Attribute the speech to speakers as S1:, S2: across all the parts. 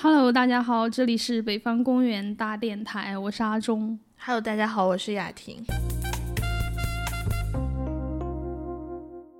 S1: Hello，大家好，这里是北方公园大电台，我是阿忠。
S2: Hello，大家好，我是雅婷。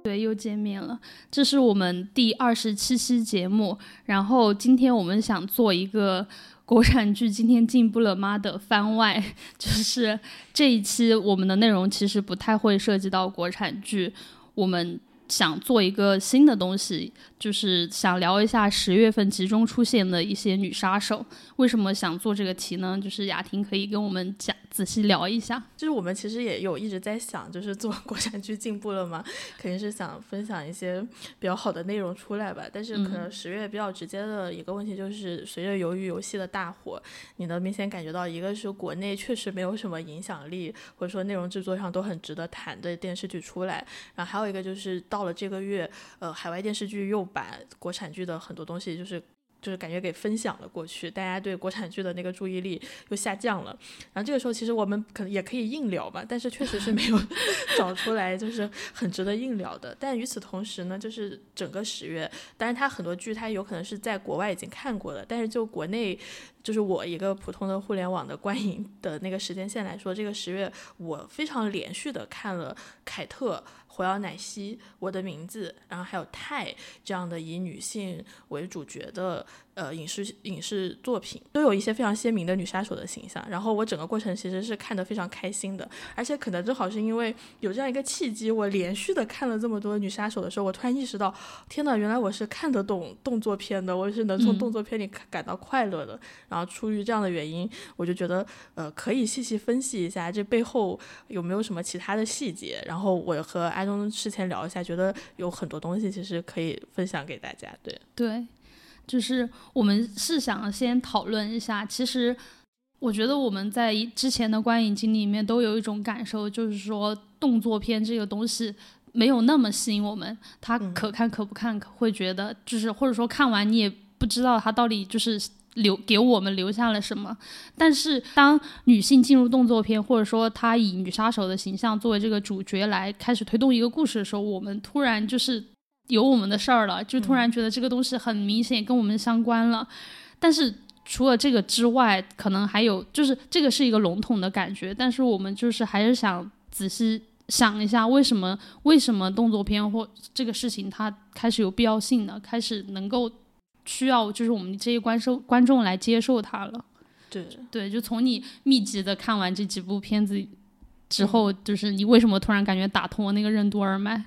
S1: 对，又见面了。这是我们第二十七期节目，然后今天我们想做一个国产剧今天进步了吗的番外，就是这一期我们的内容其实不太会涉及到国产剧，我们想做一个新的东西，就是想聊一下十月份集中出现的一些女杀手。为什么想做这个题呢？就是雅婷可以跟我们讲仔细聊一下。
S2: 就是我们其实也有一直在想，就是做国产剧进步了嘛？肯定是想分享一些比较好的内容出来吧。但是可能十月比较直接的一个问题就是，随着鱿鱼游戏的大火，你能明显感觉到，一个是国内确实没有什么影响力，或者说内容制作上都很值得谈的电视剧出来。然后还有一个就是到了这个月，呃，海外电视剧又把国产剧的很多东西就是。就是感觉给分享了过去，大家对国产剧的那个注意力又下降了。然后这个时候，其实我们可能也可以硬聊吧，但是确实是没有 找出来就是很值得硬聊的。但与此同时呢，就是整个十月，当然它很多剧它有可能是在国外已经看过的，但是就国内，就是我一个普通的互联网的观影的那个时间线来说，这个十月我非常连续的看了凯特。火药奶昔、我的名字，然后还有泰这样的以女性为主角的呃影视影视作品，都有一些非常鲜明的女杀手的形象。然后我整个过程其实是看得非常开心的，而且可能正好是因为有这样一个契机，我连续的看了这么多女杀手的时候，我突然意识到，天呐，原来我是看得懂动作片的，我是能从动作片里感到快乐的。嗯、然后出于这样的原因，我就觉得呃可以细细分析一下这背后有没有什么其他的细节。然后我和安东事前聊一下，觉得有很多东西其实可以分享给大家。对
S1: 对，就是我们是想先讨论一下。其实我觉得我们在之前的观影经历里面都有一种感受，就是说动作片这个东西没有那么吸引我们，他可看可不看，会觉得就是或者说看完你也不知道它到底就是。留给我们留下了什么？但是当女性进入动作片，或者说她以女杀手的形象作为这个主角来开始推动一个故事的时候，我们突然就是有我们的事儿了，就突然觉得这个东西很明显跟我们相关了。但是除了这个之外，可能还有就是这个是一个笼统的感觉，但是我们就是还是想仔细想一下，为什么为什么动作片或这个事情它开始有必要性呢？开始能够。需要就是我们这些观众观众来接受它了，
S2: 对
S1: 对，就从你密集的看完这几部片子之后，就是你为什么突然感觉打通了那个任督二脉？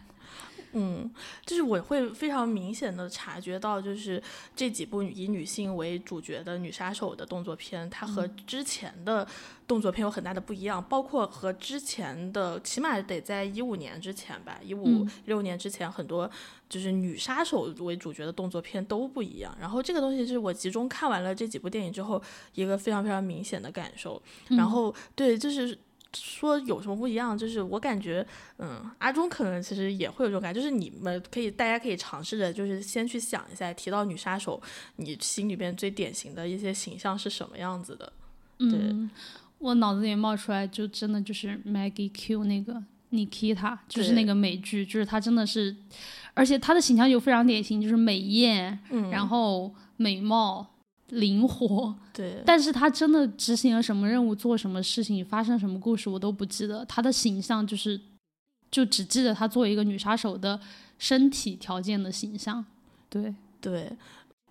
S2: 嗯，就是我会非常明显的察觉到，就是这几部以女性为主角的女杀手的动作片，它和之前的动作片有很大的不一样，包括和之前的，起码得在一五年之前吧，一五六年之前，很多就是女杀手为主角的动作片都不一样。然后这个东西是我集中看完了这几部电影之后，一个非常非常明显的感受。然后对，就是。说有什么不一样？就是我感觉，嗯，阿忠可能其实也会有这种感觉，就是你们可以，大家可以尝试着，就是先去想一下，提到女杀手，你心里边最典型的一些形象是什么样子的？对，
S1: 嗯、我脑子里冒出来就真的就是 Maggie Q 那个 Nikita，就是那个美剧，就是她真的是，而且她的形象就非常典型，就是美艳，
S2: 嗯，
S1: 然后美貌。灵活，
S2: 对，
S1: 但是他真的执行了什么任务，做什么事情，发生什么故事，我都不记得。他的形象就是，就只记得他作为一个女杀手的身体条件的形象。对，
S2: 对，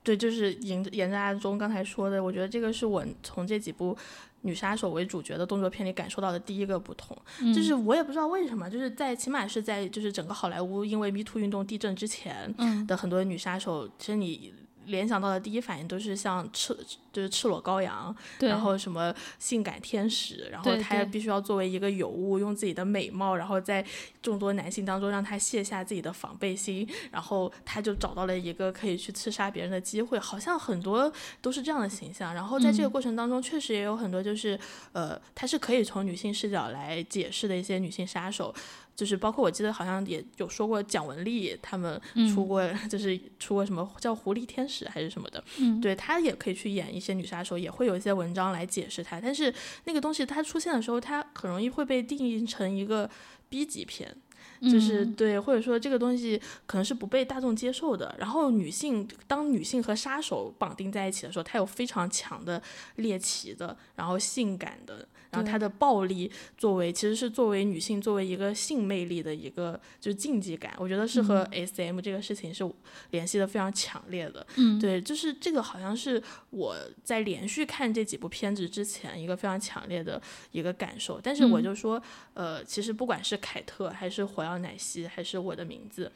S2: 对，就是沿沿着阿忠刚才说的，我觉得这个是我从这几部女杀手为主角的动作片里感受到的第一个不同。
S1: 嗯、
S2: 就是我也不知道为什么，就是在起码是在就是整个好莱坞因为 Me Too 运动地震之前的很多女杀手，其实你。联想到的第一反应都是像赤，就是赤裸羔羊，然后什么性感天使，然后她必须要作为一个尤物，用自己的美貌，然后在众多男性当中让她卸下自己的防备心，然后她就找到了一个可以去刺杀别人的机会，好像很多都是这样的形象。然后在这个过程当中，确实也有很多就是，呃，她是可以从女性视角来解释的一些女性杀手。就是包括我记得好像也有说过蒋雯丽他们出过，
S1: 嗯、
S2: 就是出过什么叫狐狸天使还是什么的，
S1: 嗯，
S2: 对她也可以去演一些女杀手，也会有一些文章来解释她。但是那个东西它出现的时候，它很容易会被定义成一个 B 级片，就是对，或者说这个东西可能是不被大众接受的。然后女性当女性和杀手绑定在一起的时候，它有非常强的猎奇的，然后性感的。然后她的暴力作为其实是作为女性作为一个性魅力的一个就是禁忌感，我觉得是和 S M 这个事情是联系的非常强烈的。
S1: 嗯，
S2: 对，就是这个好像是我在连续看这几部片子之前一个非常强烈的一个感受。但是我就说，呃，其实不管是凯特还是火药奶昔还是我的名字，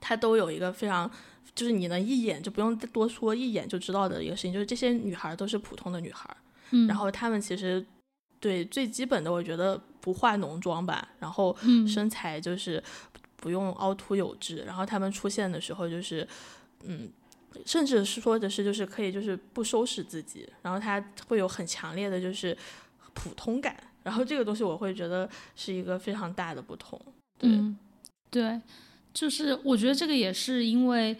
S2: 它都有一个非常就是你能一眼就不用多说一眼就知道的一个事情，就是这些女孩都是普通的女孩。
S1: 嗯，
S2: 然后她们其实。对最基本的，我觉得不化浓妆吧，然后身材就是不用凹凸有致，然后他们出现的时候就是，嗯，甚至是说的是就是可以就是不收拾自己，然后他会有很强烈的就是普通感，然后这个东西我会觉得是一个非常大的不同。对，
S1: 对，就是我觉得这个也是因为。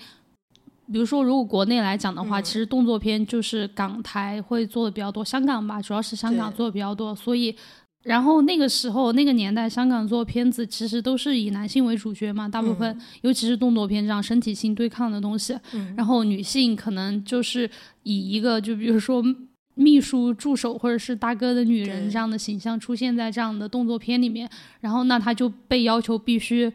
S1: 比如说，如果国内来讲的话，其实动作片就是港台会做的比较多，香港吧，主要是香港做的比较多。所以，然后那个时候那个年代，香港做片子其实都是以男性为主角嘛，大部分，尤其是动作片这样身体性对抗的东西。然后女性可能就是以一个就比如说秘书助手或者是大哥的女人这样的形象出现在这样的动作片里面，然后那她就被要求必须。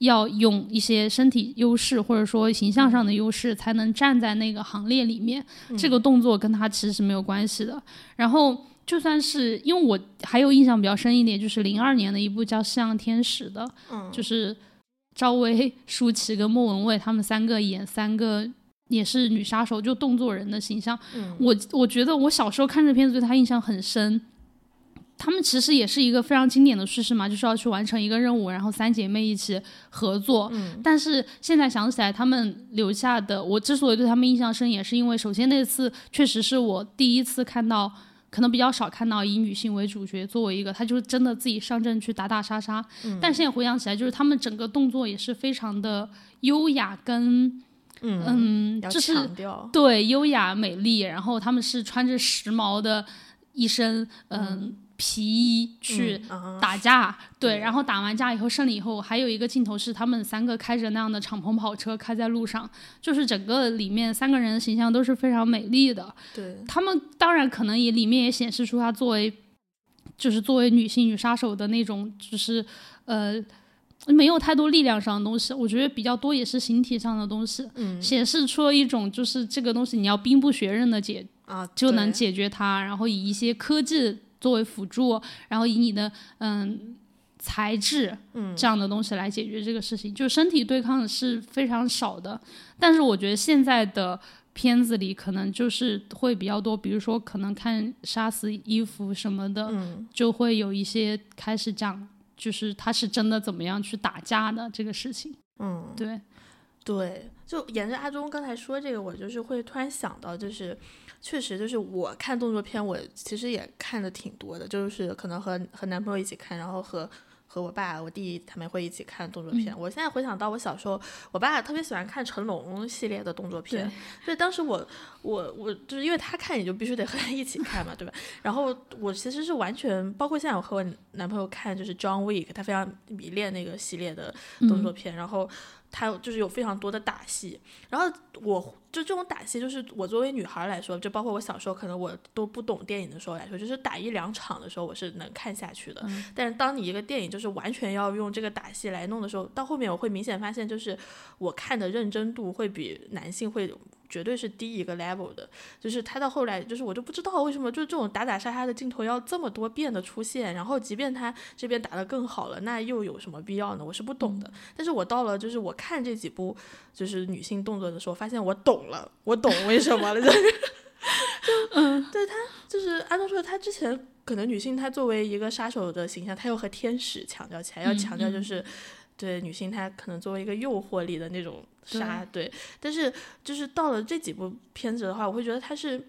S1: 要用一些身体优势或者说形象上的优势，才能站在那个行列里面。这个动作跟他其实是没有关系的。然后，就算是因为我还有印象比较深一点，就是零二年的一部叫《夕阳天使》的，就是赵薇、舒淇跟莫文蔚他们三个演三个也是女杀手，就动作人的形象。我我觉得我小时候看这片子对他印象很深。他们其实也是一个非常经典的叙事嘛，就是要去完成一个任务，然后三姐妹一起合作。
S2: 嗯，
S1: 但是现在想起来，他们留下的，我之所以对他们印象深，也是因为首先那次确实是我第一次看到，可能比较少看到以女性为主角作为一个，她就是真的自己上阵去打打杀杀。
S2: 嗯，
S1: 但现在回想起来，就是他们整个动作也是非常的优雅跟，嗯嗯，就是对优雅美丽，然后他们是穿着时髦的一身，嗯。皮衣去打架，对，然后打完架以后胜利以后，还有一个镜头是他们三个开着那样的敞篷跑车开在路上，就是整个里面三个人的形象都是非常美丽的。
S2: 对
S1: 他们当然可能也里面也显示出她作为，就是作为女性女杀手的那种，就是呃没有太多力量上的东西，我觉得比较多也是形体上的东西，
S2: 嗯，
S1: 显示出了一种就是这个东西你要兵不血刃的解
S2: 啊
S1: 就能解决它，然后以一些科技。作为辅助，然后以你的嗯材质这样的东西来解决这个事情，就身体对抗是非常少的。但是我觉得现在的片子里可能就是会比较多，比如说可能看杀死衣服什么的，就会有一些开始讲，就是他是真的怎么样去打架的这个事情。
S2: 嗯，
S1: 对，
S2: 对，就沿着阿忠刚才说这个，我就是会突然想到，就是。确实，就是我看动作片，我其实也看的挺多的，就是可能和和男朋友一起看，然后和和我爸、我弟他们会一起看动作片。我现在回想到我小时候，我爸特别喜欢看成龙系列的动作片，所以当时我我我就是因为他看，你就必须得和他一起看嘛，对吧？然后我其实是完全，包括现在我和我男朋友看，就是 John Wick，他非常迷恋那个系列的动作片，然后。他就是有非常多的打戏，然后我就这种打戏，就是我作为女孩来说，就包括我小时候可能我都不懂电影的时候来说，就是打一两场的时候我是能看下去的。但是当你一个电影就是完全要用这个打戏来弄的时候，到后面我会明显发现，就是我看的认真度会比男性会。绝对是低一个 level 的，就是他到后来，就是我就不知道为什么，就是这种打打杀杀的镜头要这么多遍的出现，然后即便他这边打得更好了，那又有什么必要呢？我是不懂的。但是我到了，就是我看这几部就是女性动作的时候，发现我懂了，我懂为什么了，就是。
S1: 嗯，
S2: 对他就是安东说，他之前可能女性她作为一个杀手的形象，她又和天使强调起来，要强调就是对女性她可能作为一个诱惑力的那种。杀对，但是就是到了这几部片子的话，我会觉得她是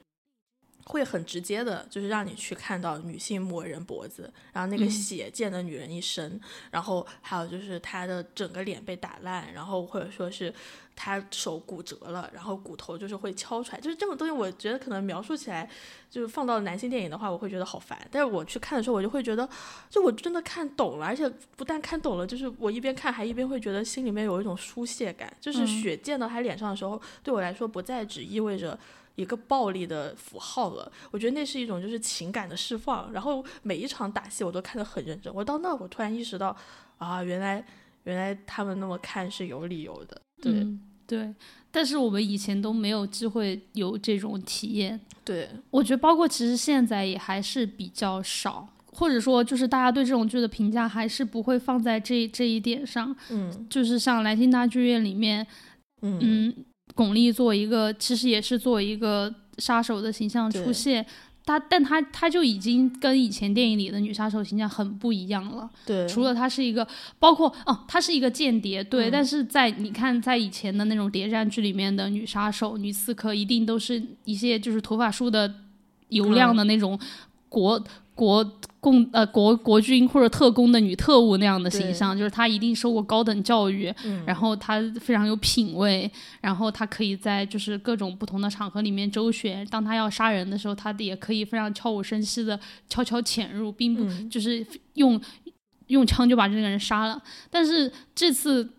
S2: 会很直接的，就是让你去看到女性抹人脖子，然后那个血溅的女人一身，然后还有就是她的整个脸被打烂，然后或者说是她手骨折了，然后骨头就是会敲出来，就是这种东西，我觉得可能描述起来，就是放到男性电影的话，我会觉得好烦。但是我去看的时候，我就会觉得，就我真的看懂了，而且不但看懂了，就是我一边看还一边会觉得心里面有一种疏泄感，就是血溅到她脸上的时候，对我来说不再只意味着。一个暴力的符号了，我觉得那是一种就是情感的释放。然后每一场打戏我都看得很认真。我到那我突然意识到，啊，原来原来他们那么看是有理由的。对
S1: 对，但是我们以前都没有机会有这种体验。
S2: 对，
S1: 我觉得包括其实现在也还是比较少，或者说就是大家对这种剧的评价还是不会放在这这一点上。
S2: 嗯，
S1: 就是像兰心大剧院里面，
S2: 嗯。
S1: 巩俐作为一个，其实也是作为一个杀手的形象出现，她，但她，她就已经跟以前电影里的女杀手形象很不一样了。
S2: 对，
S1: 除了她是一个，包括哦，她是一个间谍，对，但是在你看，在以前的那种谍战剧里面的女杀手、女刺客，一定都是一些就是头发梳的油亮的那种国。国共呃国国军或者特工的女特务那样的形象，就是她一定受过高等教育，然后她非常有品位，然后她可以在就是各种不同的场合里面周旋。当她要杀人的时候，她也可以非常悄无声息的悄悄潜入，并不就是用用枪就把这个人杀了。但是这次。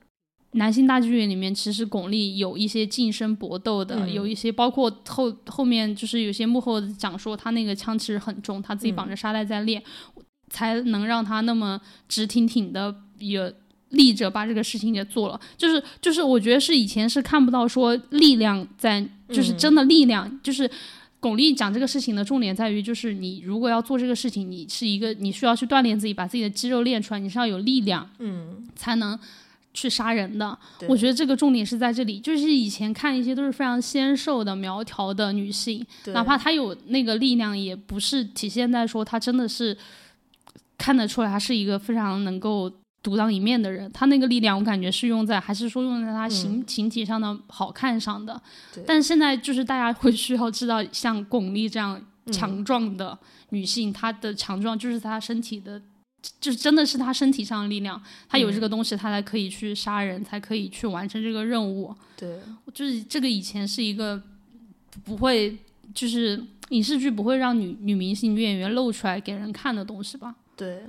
S1: 男性大剧院里面，其实巩俐有一些近身搏斗的，有一些包括后后面就是有些幕后讲说，他那个枪其实很重，他自己绑着沙袋在练，才能让他那么直挺挺的也立着把这个事情给做了。就是就是我觉得是以前是看不到说力量在，就是真的力量，就是巩俐讲这个事情的重点在于，就是你如果要做这个事情，你是一个你需要去锻炼自己，把自己的肌肉练出来，你是要有力量，
S2: 嗯，
S1: 才能。去杀人的，我觉得这个重点是在这里。就是以前看一些都是非常纤瘦的、苗条的女性，哪怕她有那个力量，也不是体现在说她真的是看得出来她是一个非常能够独当一面的人。她那个力量，我感觉是用在还是说用在她形形体上的好看上的。但现在就是大家会需要知道，像巩俐这样强壮的女性，她的强壮就是她身体的。就是真的是他身体上的力量，他有这个东西，他才可以去杀人，才可以去完成这个任务。
S2: 对，
S1: 就是这个以前是一个不会，就是影视剧不会让女女明星、女演员露出来给人看的东西吧？
S2: 对，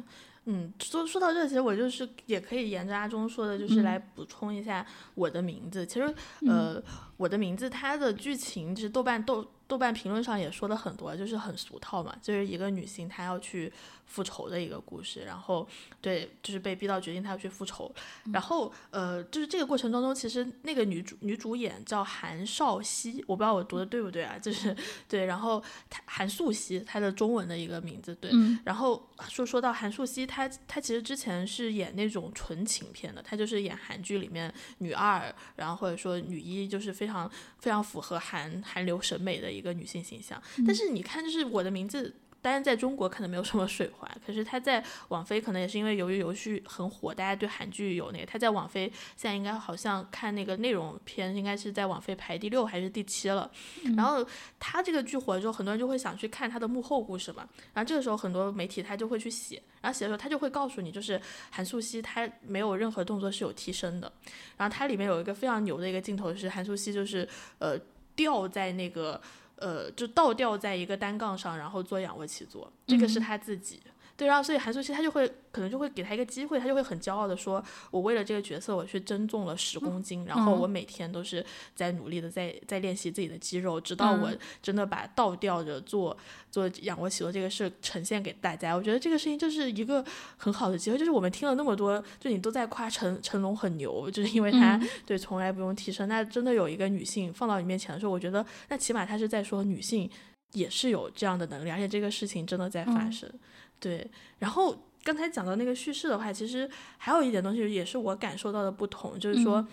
S2: 嗯，说说到这，其实我就是也可以沿着阿忠说的，就是来补充一下我的名字。其实，呃，我的名字它的剧情，其实豆瓣豆豆瓣评论上也说的很多，就是很俗套嘛，就是一个女性她要去。复仇的一个故事，然后对，就是被逼到决定她要去复仇，然后呃，就是这个过程当中，其实那个女主女主演叫韩少熙，我不知道我读的对不对啊，就是对，然后她韩素熙，她的中文的一个名字，对，然后说说到韩素熙，她她其实之前是演那种纯情片的，她就是演韩剧里面女二，然后或者说女一，就是非常非常符合韩韩流审美的一个女性形象，但是你看，就是我的名字。当然，在中国可能没有什么水花，可是他在网飞可能也是因为由于游戏很火，大家对韩剧有那个。他在网飞现在应该好像看那个内容片，应该是在网飞排第六还是第七了。然后他这个剧火之后，很多人就会想去看他的幕后故事嘛。然后这个时候很多媒体他就会去写，然后写的时候他就会告诉你，就是韩素汐她没有任何动作是有替身的。然后它里面有一个非常牛的一个镜头是韩素汐就是呃吊在那个。呃，就倒吊在一个单杠上，然后做仰卧起坐，这个是他自己。对，然后所以韩素汐她就会可能就会给她一个机会，她就会很骄傲的说：“我为了这个角色，我去增重了十公斤，然后我每天都是在努力的在在练习自己的肌肉，直到我真的把倒吊着做做仰卧起坐这个事呈现给大家。”我觉得这个事情就是一个很好的机会，就是我们听了那么多，就你都在夸成成龙很牛，就是因为他对从来不用替身。那真的有一个女性放到你面前的时候，我觉得那起码她是在说女性也是有这样的能力，而且这个事情真的在发生。对，然后刚才讲到那个叙事的话，其实还有一点东西也是我感受到的不同，就是说，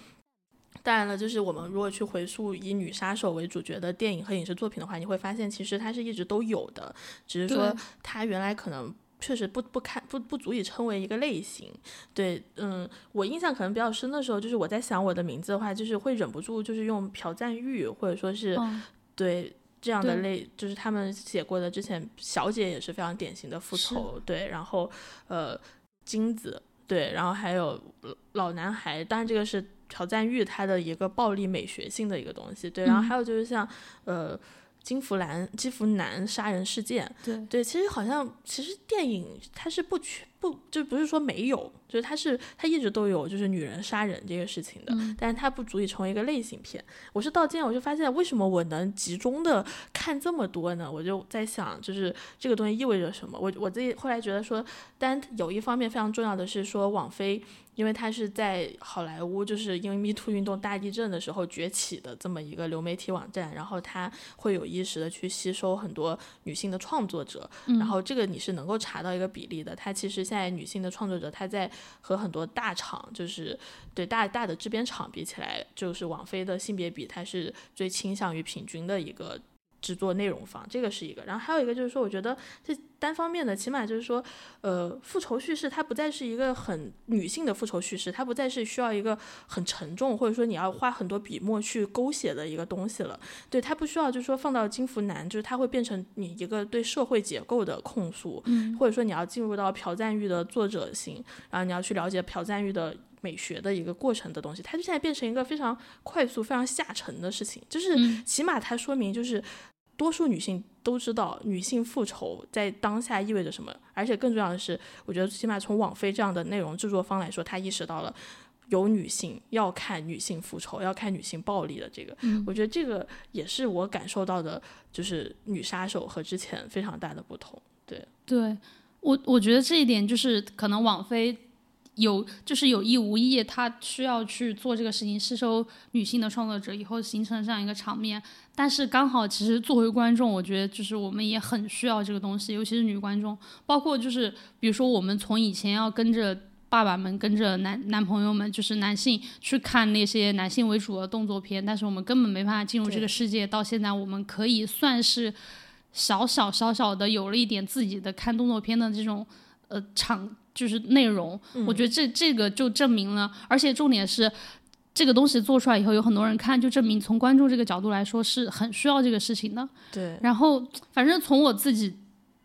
S2: 当然了，就是我们如果去回溯以女杀手为主角的电影和影视作品的话，你会发现其实它是一直都有的，只是说它原来可能确实不不看不不足以称为一个类型。对，嗯，我印象可能比较深的时候，就是我在想我的名字的话，就是会忍不住就是用朴赞玉或者说是对。这样的类，就是他们写过的之前小姐也是非常典型的复仇，对，然后呃金子，对，然后还有老男孩，当然这个是朴赞玉他的一个暴力美学性的一个东西，对，然后还有就是像呃。金福兰、金福南杀人事件，
S1: 对。
S2: 对，其实好像其实电影它是不全不就不是说没有，就是它是它一直都有就是女人杀人这个事情的，但是它不足以成为一个类型片。我是到今天我就发现为什么我能集中的看这么多呢？我就在想，就是这个东西意味着什么？我我自己后来觉得说，但有一方面非常重要的是说网飞。因为它是在好莱坞，就是因为 Me Too 运动大地震的时候崛起的这么一个流媒体网站，然后它会有意识的去吸收很多女性的创作者，然后这个你是能够查到一个比例的。它其实在女性的创作者，她在和很多大厂，就是对大大的制片厂比起来，就是网飞的性别比，它是最倾向于平均的一个。制作内容方，这个是一个，然后还有一个就是说，我觉得这单方面的，起码就是说，呃，复仇叙事它不再是一个很女性的复仇叙事，它不再是需要一个很沉重，或者说你要花很多笔墨去勾写的一个东西了。对，它不需要就是说放到金福男，就是它会变成你一个对社会结构的控诉，或者说你要进入到朴赞玉的作者性，然后你要去了解朴赞玉的。美学的一个过程的东西，它就现在变成一个非常快速、非常下沉的事情。就是起码它说明，就是多数女性都知道女性复仇在当下意味着什么。而且更重要的是，我觉得起码从网飞这样的内容制作方来说，他意识到了有女性要看女性复仇、要看女性暴力的这个。我觉得这个也是我感受到的，就是女杀手和之前非常大的不同。对，
S1: 对我我觉得这一点就是可能网飞。有就是有意无意，他需要去做这个事情，吸收女性的创作者，以后形成这样一个场面。但是刚好，其实作为观众，我觉得就是我们也很需要这个东西，尤其是女观众。包括就是比如说，我们从以前要跟着爸爸们、跟着男男朋友们，就是男性去看那些男性为主的动作片，但是我们根本没办法进入这个世界。到现在，我们可以算是小小小小的有了一点自己的看动作片的这种呃场。就是内容，我觉得这这个就证明了，而且重点是，这个东西做出来以后有很多人看，就证明从观众这个角度来说是很需要这个事情的。
S2: 对。
S1: 然后，反正从我自己，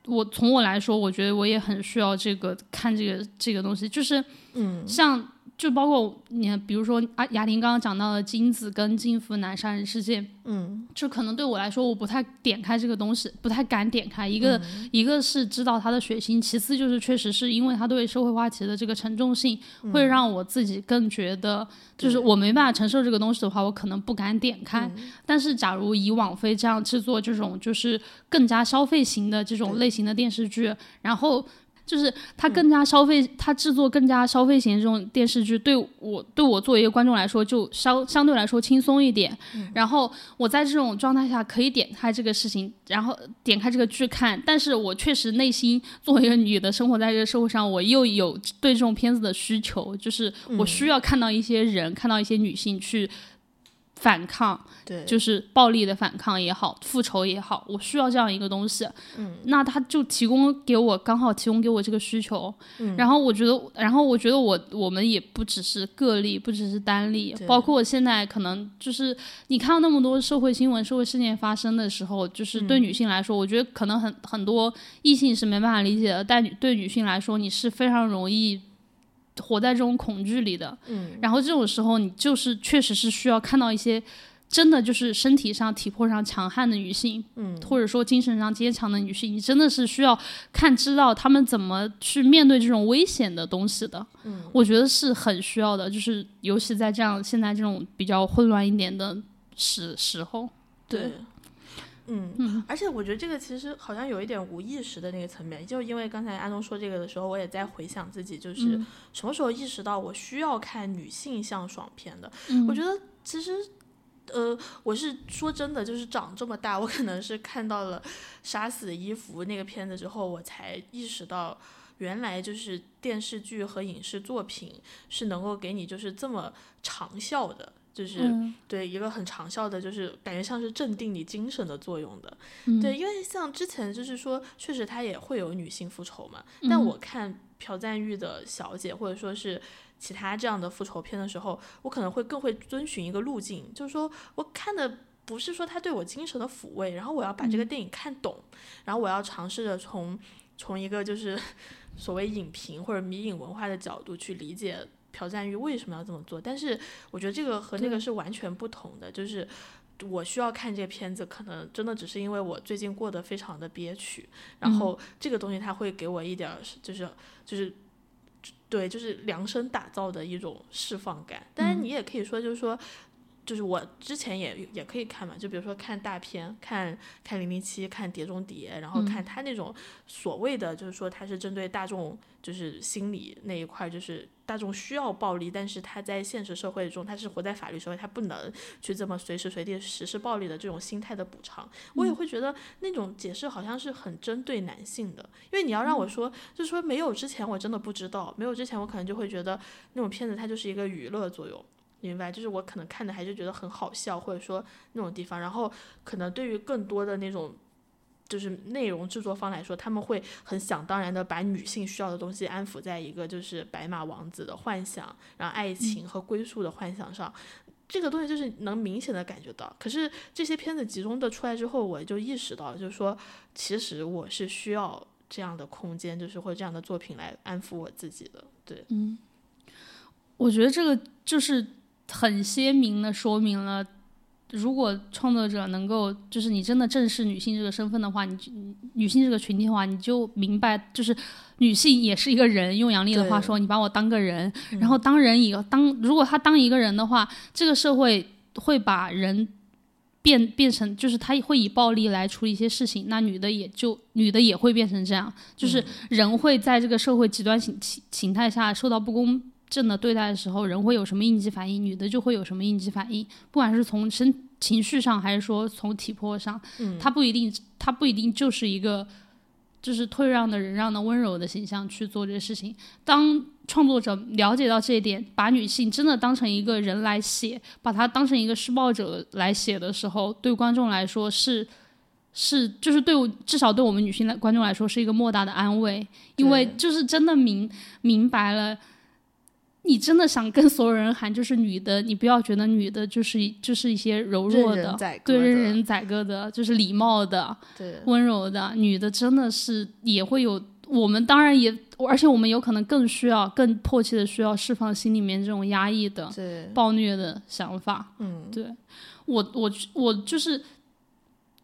S1: 我从我来说，我觉得我也很需要这个看这个这个东西，就是，
S2: 嗯，
S1: 像。就包括你，比如说啊雅婷刚刚讲到的金子跟金福南杀人事件，
S2: 嗯，
S1: 就可能对我来说，我不太点开这个东西，不太敢点开。一个一个是知道它的血腥，其次就是确实是因为它对社会话题的这个沉重性，会让我自己更觉得，就是我没办法承受这个东西的话，我可能不敢点开。但是假如以网飞这样制作这种就是更加消费型的这种类型的电视剧，然后。就是它更加消费，它制作更加消费型这种电视剧，对我对我作为一个观众来说，就相相对来说轻松一点。然后我在这种状态下可以点开这个事情，然后点开这个剧看。但是我确实内心作为一个女的，生活在这个社会上，我又有对这种片子的需求，就是我需要看到一些人，看到一些女性去。反抗，
S2: 对，
S1: 就是暴力的反抗也好，复仇也好，我需要这样一个东西。
S2: 嗯，
S1: 那他就提供给我，刚好提供给我这个需求。
S2: 嗯，
S1: 然后我觉得，然后我觉得我我们也不只是个例，不只是单例，包括我现在可能就是你看到那么多社会新闻、社会事件发生的时候，就是对女性来说，我觉得可能很很多异性是没办法理解的，但对女性来说，你是非常容易。活在这种恐惧里的，
S2: 嗯，
S1: 然后这种时候，你就是确实是需要看到一些真的就是身体上、体魄上强悍的女性，
S2: 嗯，
S1: 或者说精神上坚强的女性，你真的是需要看知道她们怎么去面对这种危险的东西的，
S2: 嗯，
S1: 我觉得是很需要的，就是尤其在这样现在这种比较混乱一点的时时候，对。
S2: 嗯，而且我觉得这个其实好像有一点无意识的那个层面，就因为刚才安东说这个的时候，我也在回想自己，就是什么时候意识到我需要看女性向爽片的。我觉得其实，呃，我是说真的，就是长这么大，我可能是看到了《杀死的伊芙》那个片子之后，我才意识到，原来就是电视剧和影视作品是能够给你就是这么长效的。就是对一个很长效的，就是感觉像是镇定你精神的作用的。对，因为像之前就是说，确实它也会有女性复仇嘛。但我看朴赞玉的小姐，或者说是其他这样的复仇片的时候，我可能会更会遵循一个路径，就是说我看的不是说他对我精神的抚慰，然后我要把这个电影看懂，然后我要尝试着从从一个就是 所谓影评或者迷影文化的角度去理解朴赞玉为什么要这么做。但是我觉得这个和那个是完全不同的，就是我需要看这个片子，可能真的只是因为我最近过得非常的憋屈，然后这个东西它会给我一点儿就是就是对就是量身打造的一种释放感。当然你也可以说就是说。就是我之前也也可以看嘛，就比如说看大片，看看零零七，看碟中谍，然后看他那种所谓的，就是说他是针对大众，就是心理那一块，就是大众需要暴力，但是他在现实社会中，他是活在法律社会，他不能去这么随时随地实施暴力的这种心态的补偿，我也会觉得那种解释好像是很针对男性的，因为你要让我说，就是说没有之前我真的不知道，没有之前我可能就会觉得那种片子它就是一个娱乐作用。明白，就是我可能看的还是觉得很好笑，或者说那种地方，然后可能对于更多的那种就是内容制作方来说，他们会很想当然的把女性需要的东西安抚在一个就是白马王子的幻想，然后爱情和归宿的幻想上，这个东西就是能明显的感觉到。可是这些片子集中的出来之后，我就意识到，就是说其实我是需要这样的空间，就是或者这样的作品来安抚我自己的。对，
S1: 嗯，我觉得这个就是。很鲜明的说明了，如果创作者能够，就是你真的正视女性这个身份的话，你女性这个群体的话，你就明白，就是女性也是一个人。用杨笠的话说，你把我当个人，然后当人以当，如果她当一个人的话，这个社会会把人变变成，就是他会以暴力来处理一些事情，那女的也就女的也会变成这样，就是人会在这个社会极端形形形态下受到不公。正的对待的时候，人会有什么应激反应？女的就会有什么应激反应？不管是从身情绪上，还是说从体魄上，嗯，他不一定，她不一定就是一个就是退让的、忍让的、温柔的形象去做这些事情。当创作者了解到这一点，把女性真的当成一个人来写，把她当成一个施暴者来写的时候，对观众来说是是就是对我至少对我们女性来观众来说是一个莫大的安慰，因为就是真的明明白了。你真的想跟所有人喊，就是女的，你不要觉得女的就是就是一些柔弱的，对，任人宰割的，就是礼貌的，
S2: 对，
S1: 温柔的。女的真的是也会有，我们当然也，而且我们有可能更需要、更迫切的需要释放心里面这种压抑的、暴虐的想法。
S2: 嗯，
S1: 对我，我，我就是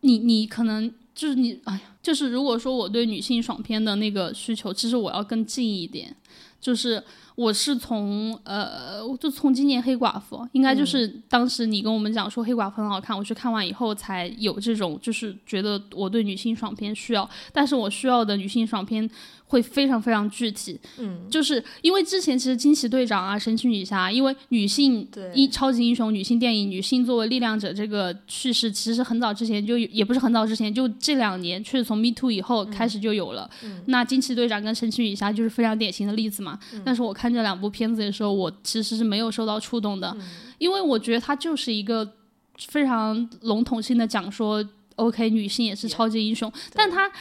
S1: 你，你可能就是你，哎呀，就是如果说我对女性爽片的那个需求，其实我要更近一点，就是。我是从呃，就从今年黑寡妇，应该就是当时你跟我们讲说黑寡妇很好看，我去看完以后才有这种，就是觉得我对女性爽片需要，但是我需要的女性爽片。会非常非常具体，
S2: 嗯，
S1: 就是因为之前其实惊奇队长啊、神奇女侠，因为女性英超级英雄、女性电影、女性作为力量者这个叙事，其实很早之前就也不是很早之前，就这两年确实从 Me Too 以后开始就有了。那惊奇队长跟神奇女侠就是非常典型的例子嘛。但是我看这两部片子的时候，我其实是没有受到触动的，因为我觉得它就是一个非常笼统性的讲说，OK，女性也是超级英雄，但它。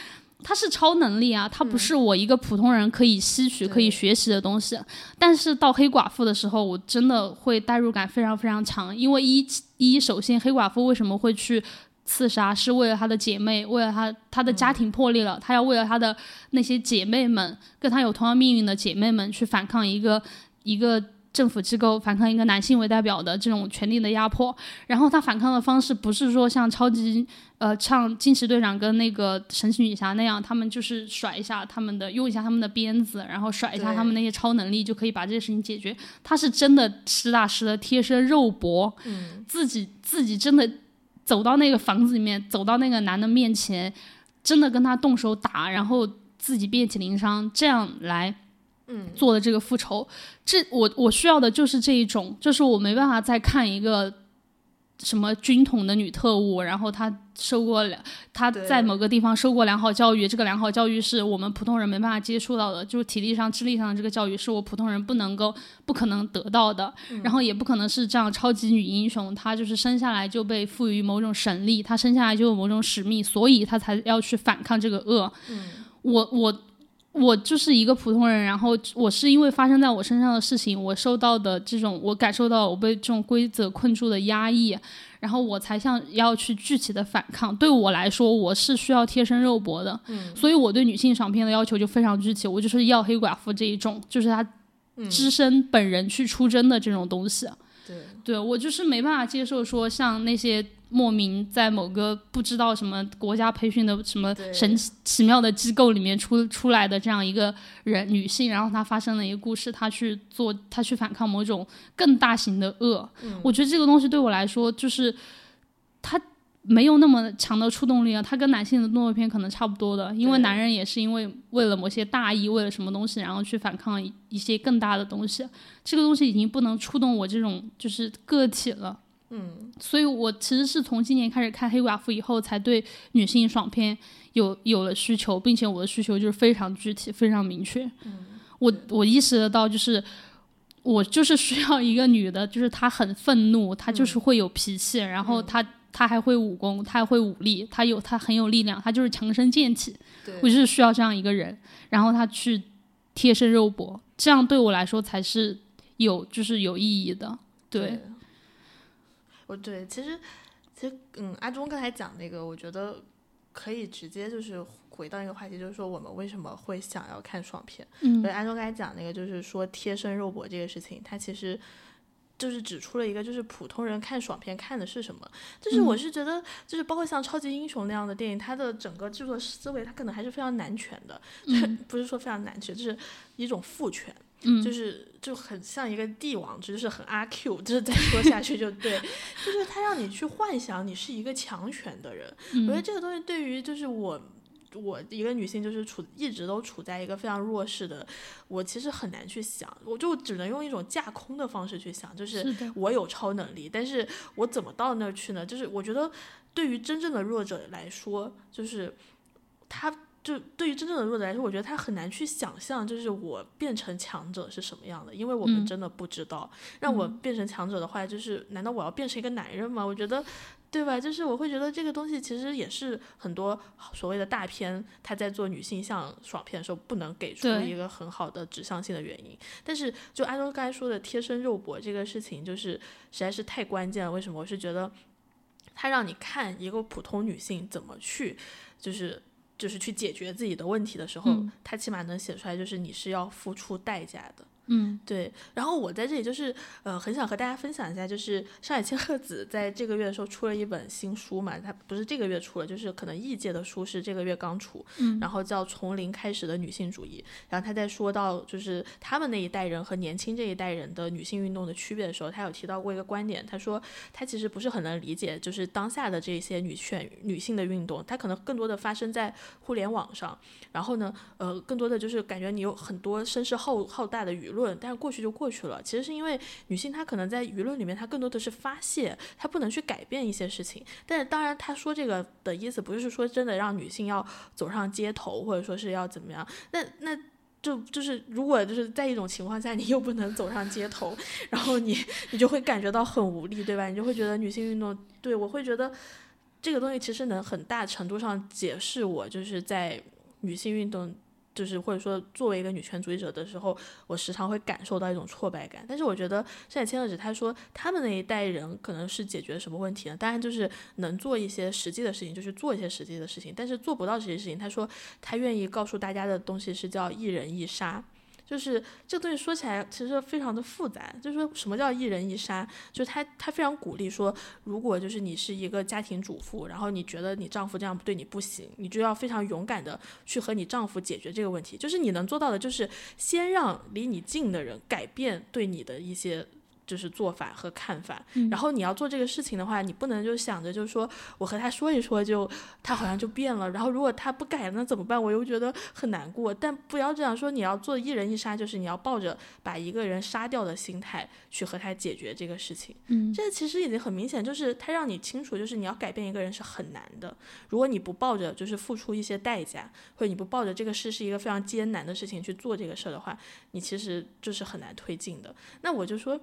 S1: 它是超能力啊，它不是我一个普通人可以吸取、可以学习的东西。但是到黑寡妇的时候，我真的会代入感非常非常强，因为一一首先黑寡妇为什么会去刺杀，是为了她的姐妹，为了她她的家庭破裂了，她要为了她的那些姐妹们，跟她有同样命运的姐妹们去反抗一个一个。政府机构反抗一个男性为代表的这种权力的压迫，然后他反抗的方式不是说像超级呃像惊奇队长跟那个神奇女侠那样，他们就是甩一下他们的用一下他们的鞭子，然后甩一下他们那些超能力就可以把这些事情解决。他是真的实打实的贴身肉搏，自己自己真的走到那个房子里面，走到那个男的面前，真的跟他动手打，然后自己遍体鳞伤，这样来。做的这个复仇，这我我需要的就是这一种，就是我没办法再看一个什么军统的女特务，然后她受过良，她在某个地方受过良好教育，这个良好教育是我们普通人没办法接触到的，就是体力上、智力上的这个教育是我普通人不能够、不可能得到的，然后也不可能是这样超级女英雄，她就是生下来就被赋予某种神力，她生下来就有某种使命，所以她才要去反抗这个恶。我我。我就是一个普通人，然后我是因为发生在我身上的事情，我受到的这种，我感受到我被这种规则困住的压抑，然后我才想要去具体的反抗。对我来说，我是需要贴身肉搏的，
S2: 嗯，
S1: 所以我对女性爽片的要求就非常具体，我就是要黑寡妇这一种，就是她只身本人去出征的这种东西。
S2: 对，
S1: 对我就是没办法接受说像那些。莫名在某个不知道什么国家培训的什么神奇奇妙的机构里面出出来的这样一个人女性，然后她发生了一个故事，她去做，她去反抗某种更大型的恶。我觉得这个东西对我来说，就是她没有那么强的触动力啊。它跟男性的动作片可能差不多的，因为男人也是因为为了某些大义，为了什么东西，然后去反抗一些更大的东西。这个东西已经不能触动我这种就是个体了。
S2: 嗯，
S1: 所以我其实是从今年开始看黑寡妇以后，才对女性爽片有有了需求，并且我的需求就是非常具体、非常明确。
S2: 嗯，
S1: 我我意识得到，就是我就是需要一个女的，就是她很愤怒，她就是会有脾气，然后她她还会武功，他还会武力，他有他很有力量，他就是强身健体。我就是需要这样一个人，然后他去贴身肉搏，这样对我来说才是有就是有意义的。对。
S2: 我对，其实，其实，嗯，阿忠刚才讲那个，我觉得可以直接就是回到一个话题，就是说我们为什么会想要看爽片。
S1: 嗯，
S2: 阿忠刚才讲那个，就是说贴身肉搏这个事情，他其实就是指出了一个，就是普通人看爽片看的是什么。就是我是觉得，就是包括像超级英雄那样的电影，它的整个制作思维，它可能还是非常男权的，不是说非常男权，就是一种父权。
S1: 嗯，
S2: 就是就很像一个帝王，就是很阿 Q，就是再说下去就对，就是他让你去幻想你是一个强权的人。我觉得这个东西对于就是我，我一个女性就是处一直都处在一个非常弱势的，我其实很难去想，我就只能用一种架空的方式去想，就是我有超能力，但是我怎么到那儿去呢？就是我觉得对于真正的弱者来说，就是他。就对于真正的弱者来说，我觉得他很难去想象，就是我变成强者是什么样的，因为我们真的不知道。让我变成强者的话，就是难道我要变成一个男人吗？我觉得，对吧？就是我会觉得这个东西其实也是很多所谓的大片他在做女性向爽片的时候不能给出一个很好的指向性的原因。但是就安东刚才说的贴身肉搏这个事情，就是实在是太关键了。为什么？我是觉得他让你看一个普通女性怎么去，就是。就是去解决自己的问题的时候，他起码能写出来，就是你是要付出代价的。
S1: 嗯，
S2: 对。然后我在这里就是，呃，很想和大家分享一下，就是上海千鹤子在这个月的时候出了一本新书嘛，它不是这个月出了，就是可能异界的书是这个月刚出，
S1: 嗯，
S2: 然后叫《从零开始的女性主义》。然后他在说到就是他们那一代人和年轻这一代人的女性运动的区别的时候，他有提到过一个观点，他说他其实不是很能理解，就是当下的这些女权女性的运动，它可能更多的发生在互联网上，然后呢，呃，更多的就是感觉你有很多声势浩浩大的舆论，但是过去就过去了。其实是因为女性她可能在舆论里面，她更多的是发泄，她不能去改变一些事情。但是当然，她说这个的意思不是说真的让女性要走上街头，或者说是要怎么样。那那就就是如果就是在一种情况下，你又不能走上街头，然后你你就会感觉到很无力，对吧？你就会觉得女性运动，对我会觉得这个东西其实能很大程度上解释我就是在女性运动。就是或者说，作为一个女权主义者的时候，我时常会感受到一种挫败感。但是我觉得上海千鹤子他说，他们那一代人可能是解决什么问题呢？当然就是能做一些实际的事情，就去做一些实际的事情。但是做不到这些事情，他说他愿意告诉大家的东西是叫一人一杀。就是这个东西说起来其实非常的复杂，就是说什么叫一人一杀？就是他他非常鼓励说，如果就是你是一个家庭主妇，然后你觉得你丈夫这样对你不行，你就要非常勇敢的去和你丈夫解决这个问题。就是你能做到的，就是先让离你近的人改变对你的一些。就是做法和看法，然后你要做这个事情的话，你不能就想着就是说我和他说一说，就他好像就变了。然后如果他不改，那怎么办？我又觉得很难过。但不要这样说，你要做一人一杀，就是你要抱着把一个人杀掉的心态去和他解决这个事情。
S1: 嗯，
S2: 这其实已经很明显，就是他让你清楚，就是你要改变一个人是很难的。如果你不抱着就是付出一些代价，或者你不抱着这个事是一个非常艰难的事情去做这个事儿的话，你其实就是很难推进的。那我就说。